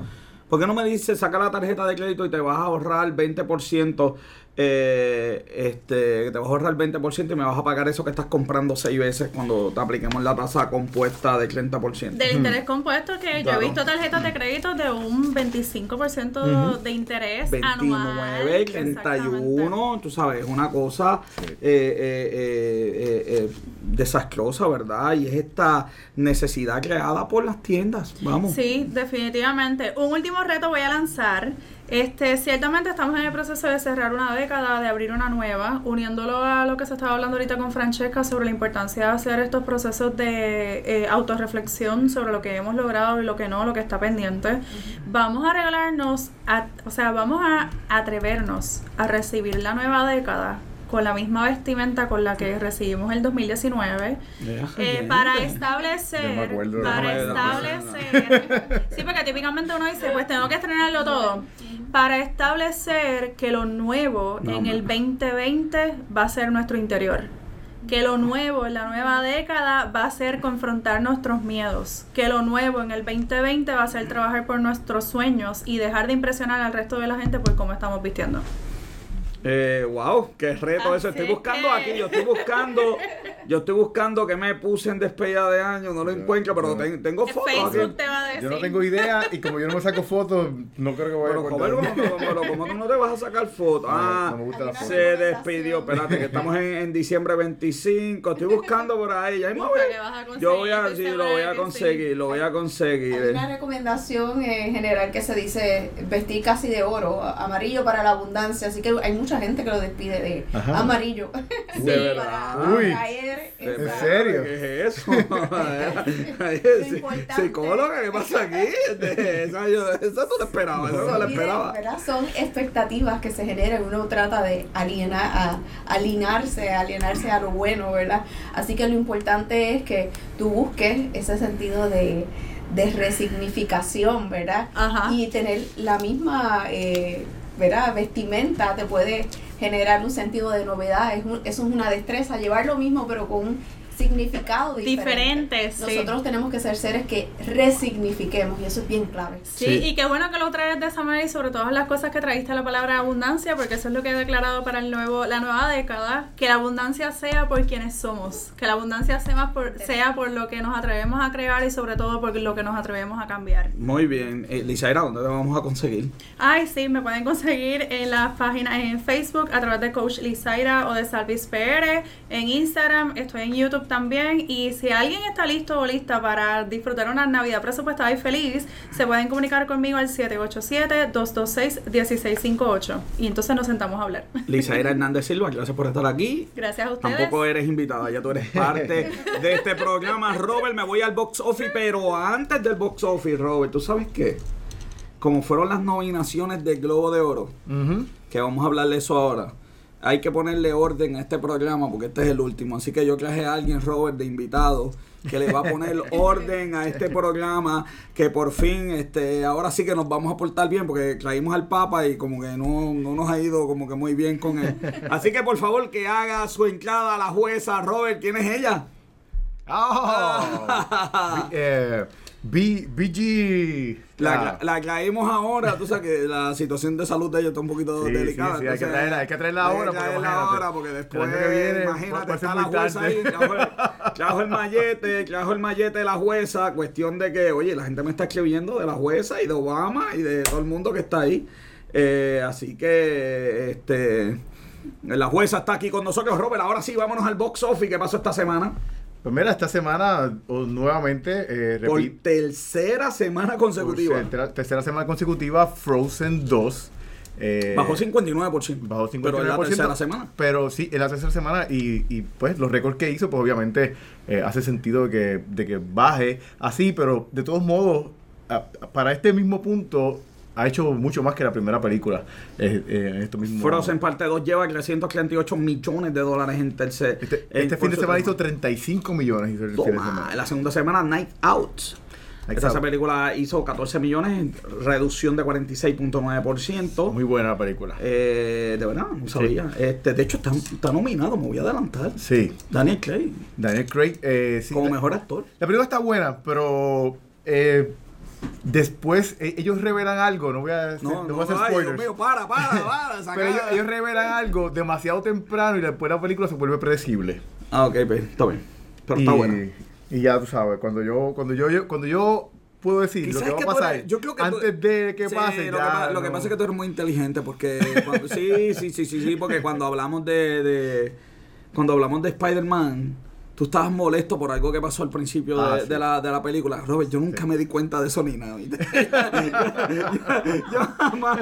¿Por qué no me dices, saca la tarjeta de crédito y te vas a ahorrar 20%, eh, este, te vas a ahorrar 20% y me vas a pagar eso que estás comprando seis veces cuando te apliquemos la tasa compuesta del 30%? Del interés compuesto, que yo he visto tarjetas de crédito de un 25% de interés 29, anual. 31, tú sabes, es una cosa eh, eh, eh, eh, eh, desastrosa, ¿verdad? Y es esta necesidad creada por las tiendas, vamos. Sí, definitivamente. Un último reto voy a lanzar. Este, ciertamente estamos en el proceso de cerrar una década, de abrir una nueva, uniéndolo a lo que se estaba hablando ahorita con Francesca sobre la importancia de hacer estos procesos de eh, autorreflexión sobre lo que hemos logrado y lo que no, lo que está pendiente. Vamos a regalarnos, a- o sea, vamos a atrevernos a recibir la nueva década con la misma vestimenta con la que recibimos el 2019 eh, para establecer, acuerdo. para no, establecer, sí, porque típicamente uno dice, pues tengo que estrenarlo todo, para establecer que lo nuevo No, en el mano. 2020 va a ser nuestro interior. Que lo nuevo en la nueva década va a ser confrontar nuestros miedos. Que lo nuevo en el 2020 va a ser trabajar por nuestros sueños y dejar de impresionar al resto de la gente por cómo estamos vistiendo. Eh, wow, qué reto eso. Estoy Así buscando que- aquí, yo estoy buscando, yo estoy buscando que me puse en despedida de año, no lo encuentro, pero ten- tengo fotos Facebook aquí. te va a decir. Yo no tengo idea y como yo no me saco fotos, no creo que vaya Pero a joder. ¿cómo, cómo- cómo tú no te vas a sacar fotos? Ah, no me gusta la Hay una foto. se despidió, espérate, que estamos en, en diciembre 25, estoy buscando por ahí, ya Busca voy- yo voy a, sí, lo voy a conseguir, lo voy a conseguir. Hay una recomendación en general que se dice vestir casi de oro, amarillo para la abundancia, así que hay mucha gente que lo despide de Ajá. amarillo. De verdad. para Uy. ¿En esa- serio? ¿Qué es eso? Lo Psicóloga, ¿qué pasa aquí? Este, Esa, yo- esa no te esperaba, esa no la Miren, esperaba. ¿verdad? Son expectativas que se generan, uno trata de alienar, a, alienarse, alienarse a lo bueno, ¿verdad? Así que lo importante es que tú busques ese sentido de, de resignificación, ¿verdad? Ajá. Y tener la misma, eh, ¿verdad? Vestimenta te puede generar un sentido de novedad, es un- eso es una destreza, llevar lo mismo pero con un significado diferente. Diferente, sí. Nosotros tenemos que ser seres que resignifiquemos y eso es bien clave. Sí, Sí. y qué bueno que lo traes de esa manera y sobre todas las cosas que trajiste la palabra abundancia, porque eso es lo que he declarado para el nuevo, la nueva década, que la abundancia sea por quienes somos, que la abundancia sea por, sea por lo que nos atrevemos a crear y sobre todo por lo que nos atrevemos a cambiar. Muy bien. Eh, Lizaira, ¿dónde te vamos a conseguir? Ay, sí, me pueden conseguir en las páginas en Facebook a través de Coach Lizaira o de Salvis PR, en Instagram, estoy en YouTube también. Y si alguien está listo o lista para disfrutar una Navidad presupuestada y feliz, se pueden comunicar conmigo al 787-226-1658. Y entonces nos sentamos a hablar. Lizaira Hernández Silva, gracias por estar aquí. Gracias a ustedes. Tampoco eres invitada, ya tú eres parte de este programa. Robert, me voy al box office, pero antes del box office, Robert, ¿tú sabes qué? Como fueron las nominaciones del Globo de Oro, que vamos a hablar de eso ahora. Hay que ponerle orden a este programa porque este es el último. Así que yo traje a alguien, Robert, de invitado, que le va a poner orden a este programa. Que por fin, este, ahora sí que nos vamos a portar bien porque traímos al Papa y como que no, no nos ha ido como que muy bien con él. Así que por favor que haga su entrada a la jueza. Robert, ¿quién es ella? B- eh, B- BG. La, Ah, la traímos ahora, tú sabes que la situación de salud de ella está un poquito Sí, delicada. sí, sí, hay que traerla- hay que traerla hay que ahora, porque traerla imagínate, ahora, porque después, que viene imagínate, está la jueza tarde. ahí, trajo el, el mallete, trajo el mallete de la jueza, cuestión de que, oye, la gente me está escribiendo de la jueza y de Obama y de todo el mundo que está ahí. Eh, así que, este, la jueza está aquí con nosotros. Robert, ahora sí, vámonos al box office. ¿Qué pasó esta semana? Pues mira, esta semana nuevamente, eh, Por tercera semana consecutiva. por tercera, tercera semana consecutiva, Frozen 2. eh, Bajó 59%. Bajó 59%. Pero en la tercera semana. Pero sí, en la tercera semana y, y, pues los récords que hizo, pues obviamente eh, hace sentido de que, de que baje así, pero de todos modos, a- para este mismo punto, ha hecho mucho más que la primera película eh, eh, en esto mismo. Frozen parte 2 lleva 338 millones de dólares en tercer. Este, este fin de semana hizo 35 millones. Toma, la segunda semana Night Out. Night Out. película hizo 14 millones, reducción de 46.9%. Muy buena la película. Eh, de verdad, no sabía. Este, de hecho, está, está nominado, me voy a adelantar. Sí, Daniel Craig, Daniel Craig. eh, sí, como la- mejor actor. La película está buena, pero eh, después eh, ellos revelan algo. No voy a, hacer- No, no no, voy a hacer ay, spoilers. mío, para, para, para. Pero ellos, ellos revelan algo demasiado temprano y después la película se vuelve predecible. Ah, ok, pues, está bien. Pero y, está bueno. Y ya tú sabes, cuando yo, cuando yo, yo- cuando yo puedo decir lo que va a pasar eres- yo creo que antes de que Sí, pase, lo, ya. que, pa- lo que pasa es que tú eres muy inteligente porque cuando- sí, sí, sí, sí, sí, porque cuando hablamos de, de- cuando hablamos de Spider-Man, tú estabas molesto por algo que pasó al principio de, Ah, sí. de la, de la película. Robert, yo nunca me di cuenta de eso ni nada. yo, yo jamás.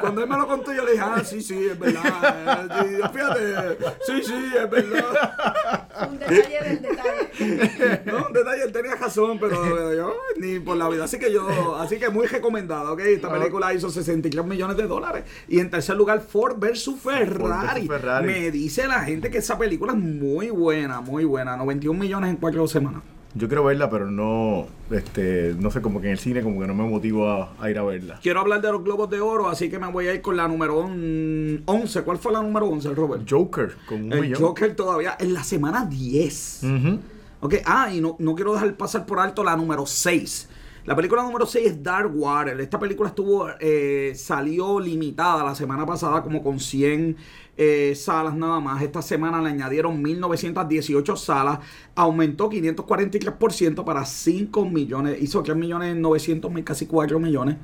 Cuando él me lo contó, yo le dije, ah, sí, sí, es verdad. eh, sí, fíjate, sí, sí, es verdad. Un detalle del detalle. No, un detalle, él tenía razón, pero yo ni por la vida. Así que yo, así que muy recomendada, ¿ok? Esta película hizo 63 millones de dólares. Y en tercer lugar, Ford versus Ferrari. versus Ferrari. Me dice la gente que esa película es muy buena, muy buena. 91 millones en cuatro semanas. Yo quiero verla, pero no, este, no sé, como que en el cine como que no me motivo a, a ir a verla. Quiero hablar de los Globos de Oro, así que me voy a ir con la número on- 11. ¿Cuál fue la número 11, Robert? Joker, con un El millón. Joker todavía en la semana 10. Ujú. Ok, ah, y no, no quiero dejar pasar por alto la número 6. La película número 6 es Dark Water. Esta película estuvo, eh, salió limitada la semana pasada como con 100 eh, salas nada más. Esta semana le añadieron 1918 salas. Aumentó 543% para 5 millones. Hizo 3 millones 900 mil, casi 4 millones.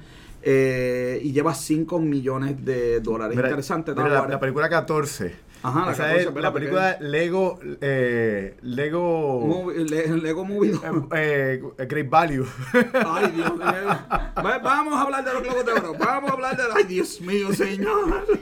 eh, y lleva 5 millones de dólares. Mira, Interesante, mira, la, la película 14. Ajá, la Esa 14, es la película Lego, eh, Lego, Le- Lego Movie 2. eh, eh, Great Value. Ay, Dios mío. Va- Vamos a hablar de los Globos de Oro. Vamos a hablar de. Ay, Dios mío, señor.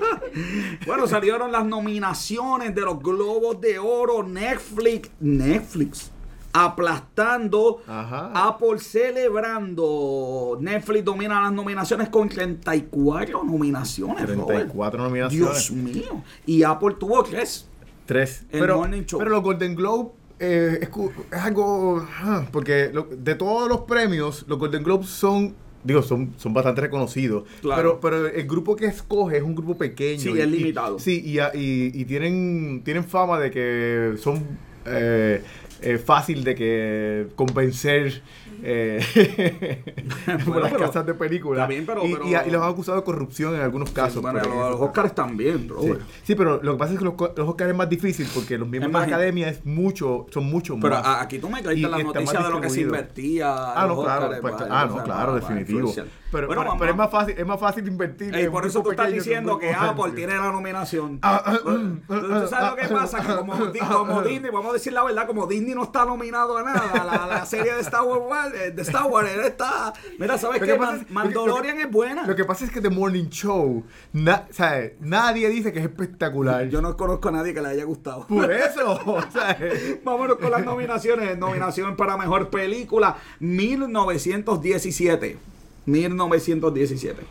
Bueno, salieron las nominaciones de los Globos de Oro. Netflix. Netflix. Aplastando. Ajá. Apple celebrando. Netflix domina las nominaciones con 34 nominaciones. Robert. 34 nominaciones. Dios mío. Y Apple tuvo tres. Tres. El pero, Morning Show. pero los Golden Globe eh, es, algo. ah, Porque lo- de todos los premios, los Golden Globes son. Digo, son, son bastante reconocidos. Claro. Pero, pero el grupo que escoge es un grupo pequeño. Sí, y- es limitado. sí, y, a- y- y tienen, tienen fama de que son eh, eh, fácil de que convencer eh, por Bueno, las pero- casas de películas. bien, pero- y, pero- y a- y los han acusado de corrupción en algunos casos. Bueno, por los, Oscars también, Sí. Robert. Sí, pero lo que pasa es que los, los Oscars es más difícil porque los miembros de la academia es mucho, son mucho Pero más. a- aquí tú me traiste Y la noticia de lo que se invertía. Ah, no, claro, pues, ah, no, claro, definitivo. Pero, Bueno, pero, vamos- pero es más fácil, es más fácil invertir. Ey, en por eso tú estás diciendo que Apple tiene la nominación. Ah, ah, ¿Tú, mm, tú sabes ah, lo que ah, pasa? Que ah, como, ah, ah, como ah, Disney, vamos a decir la verdad, como Disney no está nominado a nada, la, la serie de Star Wars, eh, de Star Wars, él está... Mira, ¿sabes qué? que Man- Mandalorian que- es buena. Lo que pasa es que The Morning Show, na- ¿sabes? nadie dice que es espectacular. Yo no conozco a nadie que le haya gustado. Por eso, ¿sabes? Vámonos con las nominaciones. Nominación para mejor película 1917. 1917.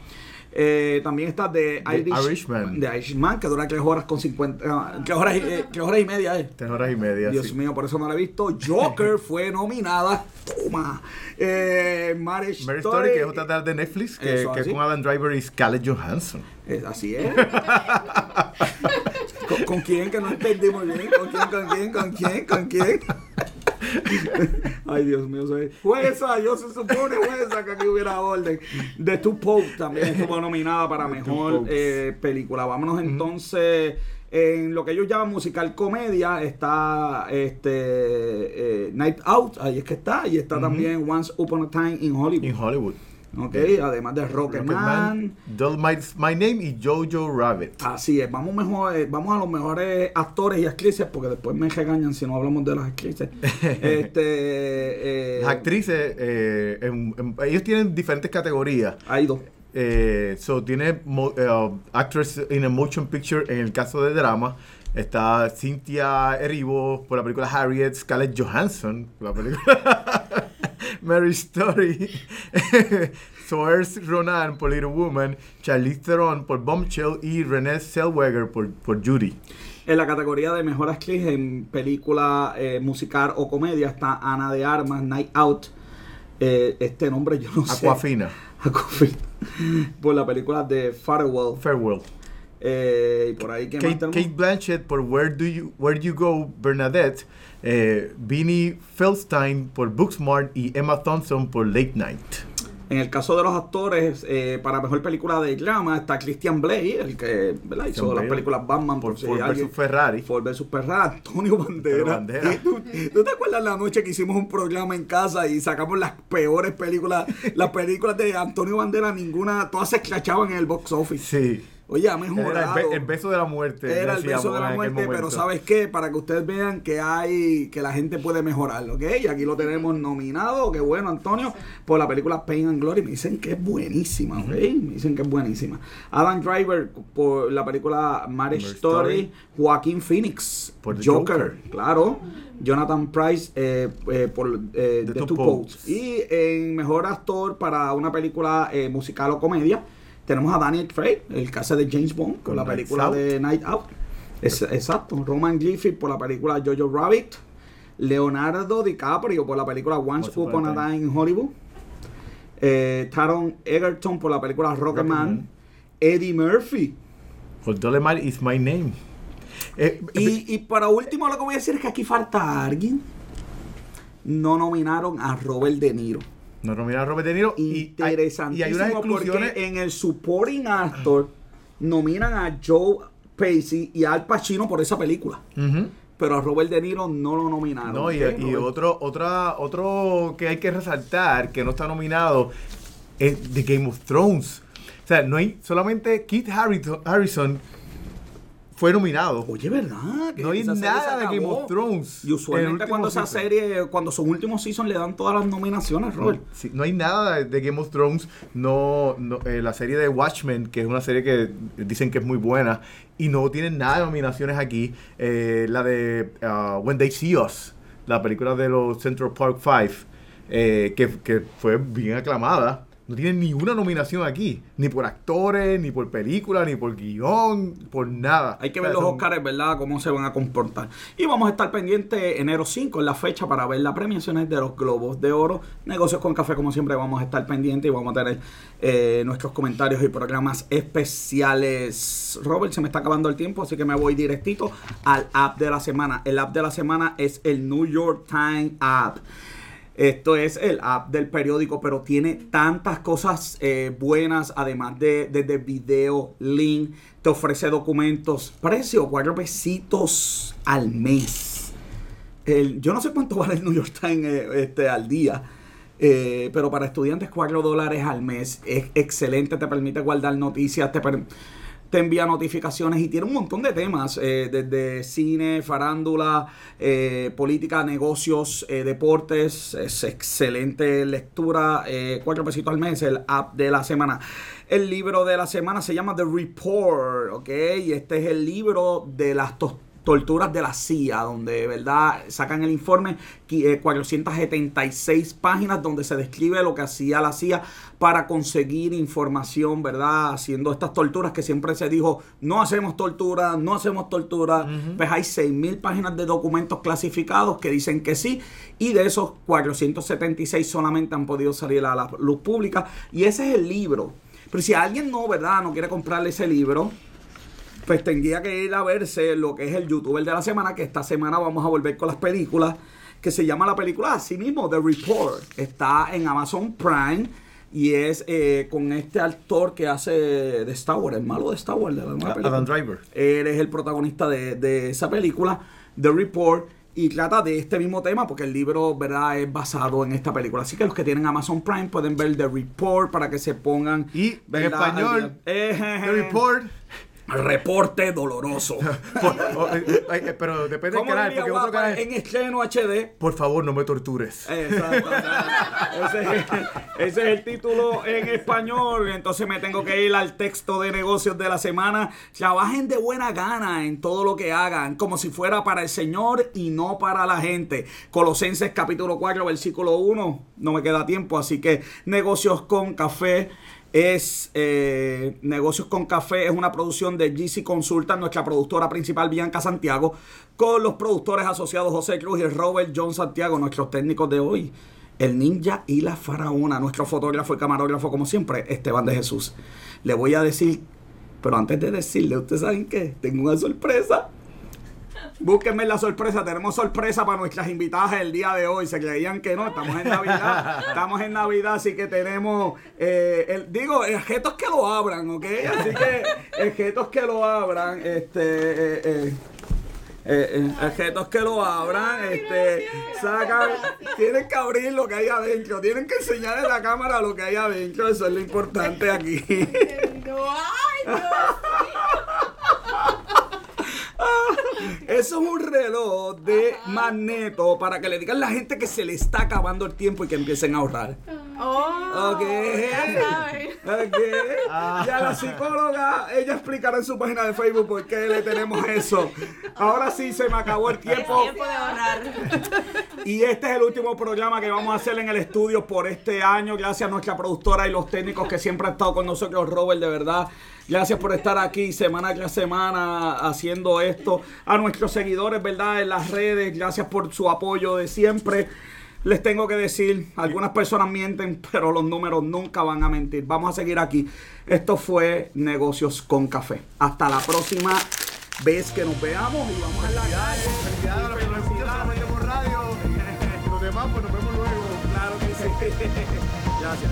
Eh, también está The, The Irish, Irishman. The Irishman, que dura 3 horas con 50. ah, 3 horas, y- eh, horas y media. Eh. Tres horas y media. Dios sí. mío, por eso no la he visto. Joker fue nominada. Toma. Eh, Marriage Mary Story. Story, que es otra de Netflix, que, Eso, que es con Adam Driver y Scarlett Johansson. Es- así es. ¿Con, con quién? Que no entendí muy bien. ¿Con quién? ¿Con quién? ¿Con quién? ¿Con quién? Ay, Dios mío, soy jueza. Yo se supone jueza que aquí hubiera orden. The Two Popes también estuvo nominada para The mejor eh, película. Vámonos entonces. En lo que ellos llaman musical comedia está este eh, Night Out, ahí es que está, y está también Once Upon a Time in Hollywood. In Hollywood. Ok, además de Rocketman. Dolomite's My Name y Jojo Rabbit. Así es, vamos mejor, eh, vamos a los mejores actores y actrices, porque después me regañan si no hablamos de las actrices. este, eh, Las actrices, eh, en- en- ellos tienen diferentes categorías. Hay dos. Eh, so, tiene eh, Actress in a Motion Picture en el caso de drama. Está Cynthia Erivo por la película Harriet, Scarlett Johansson por la película Mary Story, Saoirse Ronan por Little Woman, Charlize Theron por Bombshell y Renée Zellweger por, por Judy. En la categoría de mejor actriz en película eh, musical o comedia está Ana de Armas, Night Out. Eh, este nombre yo no sé. Aquafina, Aquafina. por la película de Farewell. Farewell. Eh, y por ahí que Kate, Kate Blanchett por Where Do You Where You Go Bernadette, eh, Beanie Feldstein por Booksmart y Emma Thompson por Late Night. En el caso de los actores, eh, para mejor película de drama está Christian Blake, el que ¿verdad? hizo las películas Batman Por por, si Ford alguien- versus Ferrari. Ford versus Ferrari, Antonio Bandera. Bandera. ¿Tú, tú te acuerdas la noche que hicimos un programa en casa y sacamos las peores películas, las películas de Antonio Bandera, ninguna, todas se escrachaban en el box office. Sí. Oye, Era el, mejorado. be- el beso de la muerte. Era el beso de la muerte, pero. ¿sabes qué? Para que ustedes vean que hay, que la gente puede mejorar, ¿ok? Y aquí lo tenemos nominado, qué bueno, Antonio, por la película Pain and Glory. Me dicen que es buenísima, ¿ok? Me dicen que es buenísima. Adam Driver por la película Marriage Story. Story. Joaquín Phoenix Por Joker, Joker. claro. Jonathan Price eh, eh, por eh, The The Two Two. Y en mejor actor para una película eh, musical o comedia, tenemos a Daniel Craig, el hace de James Bond, con la película Out. de Night Out. Es- exacto. Roman Griffith por la película Jojo Rabbit. Leonardo DiCaprio por la película Once Upon a Time in Hollywood. Eh, Taron Egerton por la película Rocketman. Eddie Murphy. For Dolemite is my name. Eh, Y, y para último lo que voy a decir es que aquí falta alguien. No nominaron a Robert De Niro. Nos nomina a Robert De Niro. y hay- Interesantísimo Y hay unas exclusiones. porque en el supporting actor nominan a Joe Pesci y a Al Pacino por esa película. Pero a Robert De Niro no lo nominaron. No, y, ¿ok, y otro, otra, otro que hay que resaltar que no está nominado es The Game of Thrones. O sea, no hay solamente Kit Harrington, Harrison fue nominado. Oye, ¿verdad? No hay nada de Game of Thrones. Y en usualmente cuando último esa season. serie, cuando son últimos season, le dan todas las nominaciones, Robert. Sí, no hay nada de- Game of Thrones. No, no, eh, la serie de Watchmen, que es una serie que dicen que es muy buena, y no tienen nada de nominaciones aquí. Eh, la de ah, When They See Us, la película de los Central Park Five, eh, que, que fue bien aclamada. No tienen ni una nominación aquí, ni por actores, ni por película, ni por guion, por nada. Hay que O ver sea, los son- Oscars, ¿verdad? Cómo se van a comportar. Y vamos a estar pendientes enero 5, en la fecha, para ver las premiaciones de los Globos de Oro. Negocios con Café, como siempre, vamos a estar pendientes y vamos a tener eh, nuestros comentarios y programas especiales. Robert, se me está acabando el tiempo, así que me voy directito al app de la semana. El app de la semana es el New York Times App. Esto es el app del periódico, pero tiene tantas cosas eh, buenas, además de, de, de video, link, te ofrece documentos, precio, cuatro pesitos al mes. El- yo no sé cuánto vale el New York Times eh, este, al día, eh, pero para estudiantes 4 dólares al mes es excelente, te permite guardar noticias, te, per- te envía notificaciones y tiene un montón de temas, eh, desde cine, farándula, eh, política, negocios, eh, deportes, es excelente lectura, cuatro pesitos al mes, el app de la semana. El libro de la semana se llama The Report, ¿ok? Y este es el libro de las tos- torturas de la CIA, donde, ¿verdad? Sacan el informe, qui- eh, 476 páginas, donde se describe lo que hacía la CIA para conseguir información, ¿verdad? Haciendo estas torturas que siempre se dijo, no hacemos tortura, no hacemos tortura. Pues hay 6.000 páginas de documentos clasificados que dicen que sí, y de esos 476 solamente han podido salir a la luz pública, y ese es el libro. Pero si alguien no, ¿verdad? No quiere comprarle ese libro, pues tendría que ir a verse lo que es el youtuber de la semana, que esta semana vamos a volver con las películas, que se llama la película así mismo, The Report. Está en Amazon Prime y es eh, con este actor que hace de Star Wars, el malo de Star Wars, de la nueva película. Adam Driver. Él es el protagonista de, de esa película, The Report, y trata de este mismo tema porque el libro, ¿verdad?, es basado en esta película. Así que los que tienen Amazon Prime pueden ver The Report para que se pongan... Y en español, The Report. Reporte doloroso. Por- o- eh, eh, eh, pero depende del ¿Cómo canal, porque otro Guapa canal. en estreno HD? Por favor, no me tortures. Exacto. o sea, ese, es, ese es el título en español. Entonces me tengo que ir al texto de negocios de la semana. Trabajen de buena gana en todo lo que hagan, como si fuera para el Señor y no para la gente. Colosenses capítulo 4, versículo 1. No me queda tiempo, así que negocios con café. Es eh, Negocios con Café, es una producción de GC Consulta, nuestra productora principal Bianca Santiago, con los productores asociados José Cruz y Robert John Santiago, nuestros técnicos de hoy, el ninja y la faraona, nuestro fotógrafo y camarógrafo como siempre, Esteban de Jesús. Le voy a decir, pero antes de decirle, ¿ustedes saben qué? Tengo una sorpresa. Búsquenme la sorpresa, tenemos sorpresa para nuestras invitadas el día de hoy. Se creían que no, estamos en Navidad. Estamos en Navidad, así que tenemos, eh, el, digo, objetos que lo abran, ¿ok? Así que objetos que lo abran, este, eh, eh, eh, eh, objetos que lo abran, este, sacan, tienen que abrir lo que hay adentro, tienen que enseñar en la cámara lo que hay adentro, eso es lo importante aquí. No, ay, Dios. Eso es un reloj de magneto para que le digan a la gente que se le está acabando el tiempo y que empiecen a ahorrar. Oh, Ok. ya saben. Ok. Y a la psicóloga, ella explicará en su página de Facebook por qué le tenemos eso. Ahora sí se me acabó el tiempo. Tiempo de ahorrar. Y este es el último programa que vamos a hacer en el estudio por este año. Gracias a nuestra productora y los técnicos que siempre han estado con nosotros, Robert, de verdad. Gracias por estar aquí semana tras semana haciendo esto. A nuestros seguidores, ¿verdad? En las redes, gracias por su apoyo de siempre. Les tengo que decir, algunas personas mienten, pero los números nunca van a mentir. Vamos a seguir aquí. Esto fue Negocios con Café. Hasta la próxima vez que nos veamos y vamos a la calle. A vemos luego. Claro que sí. Gracias.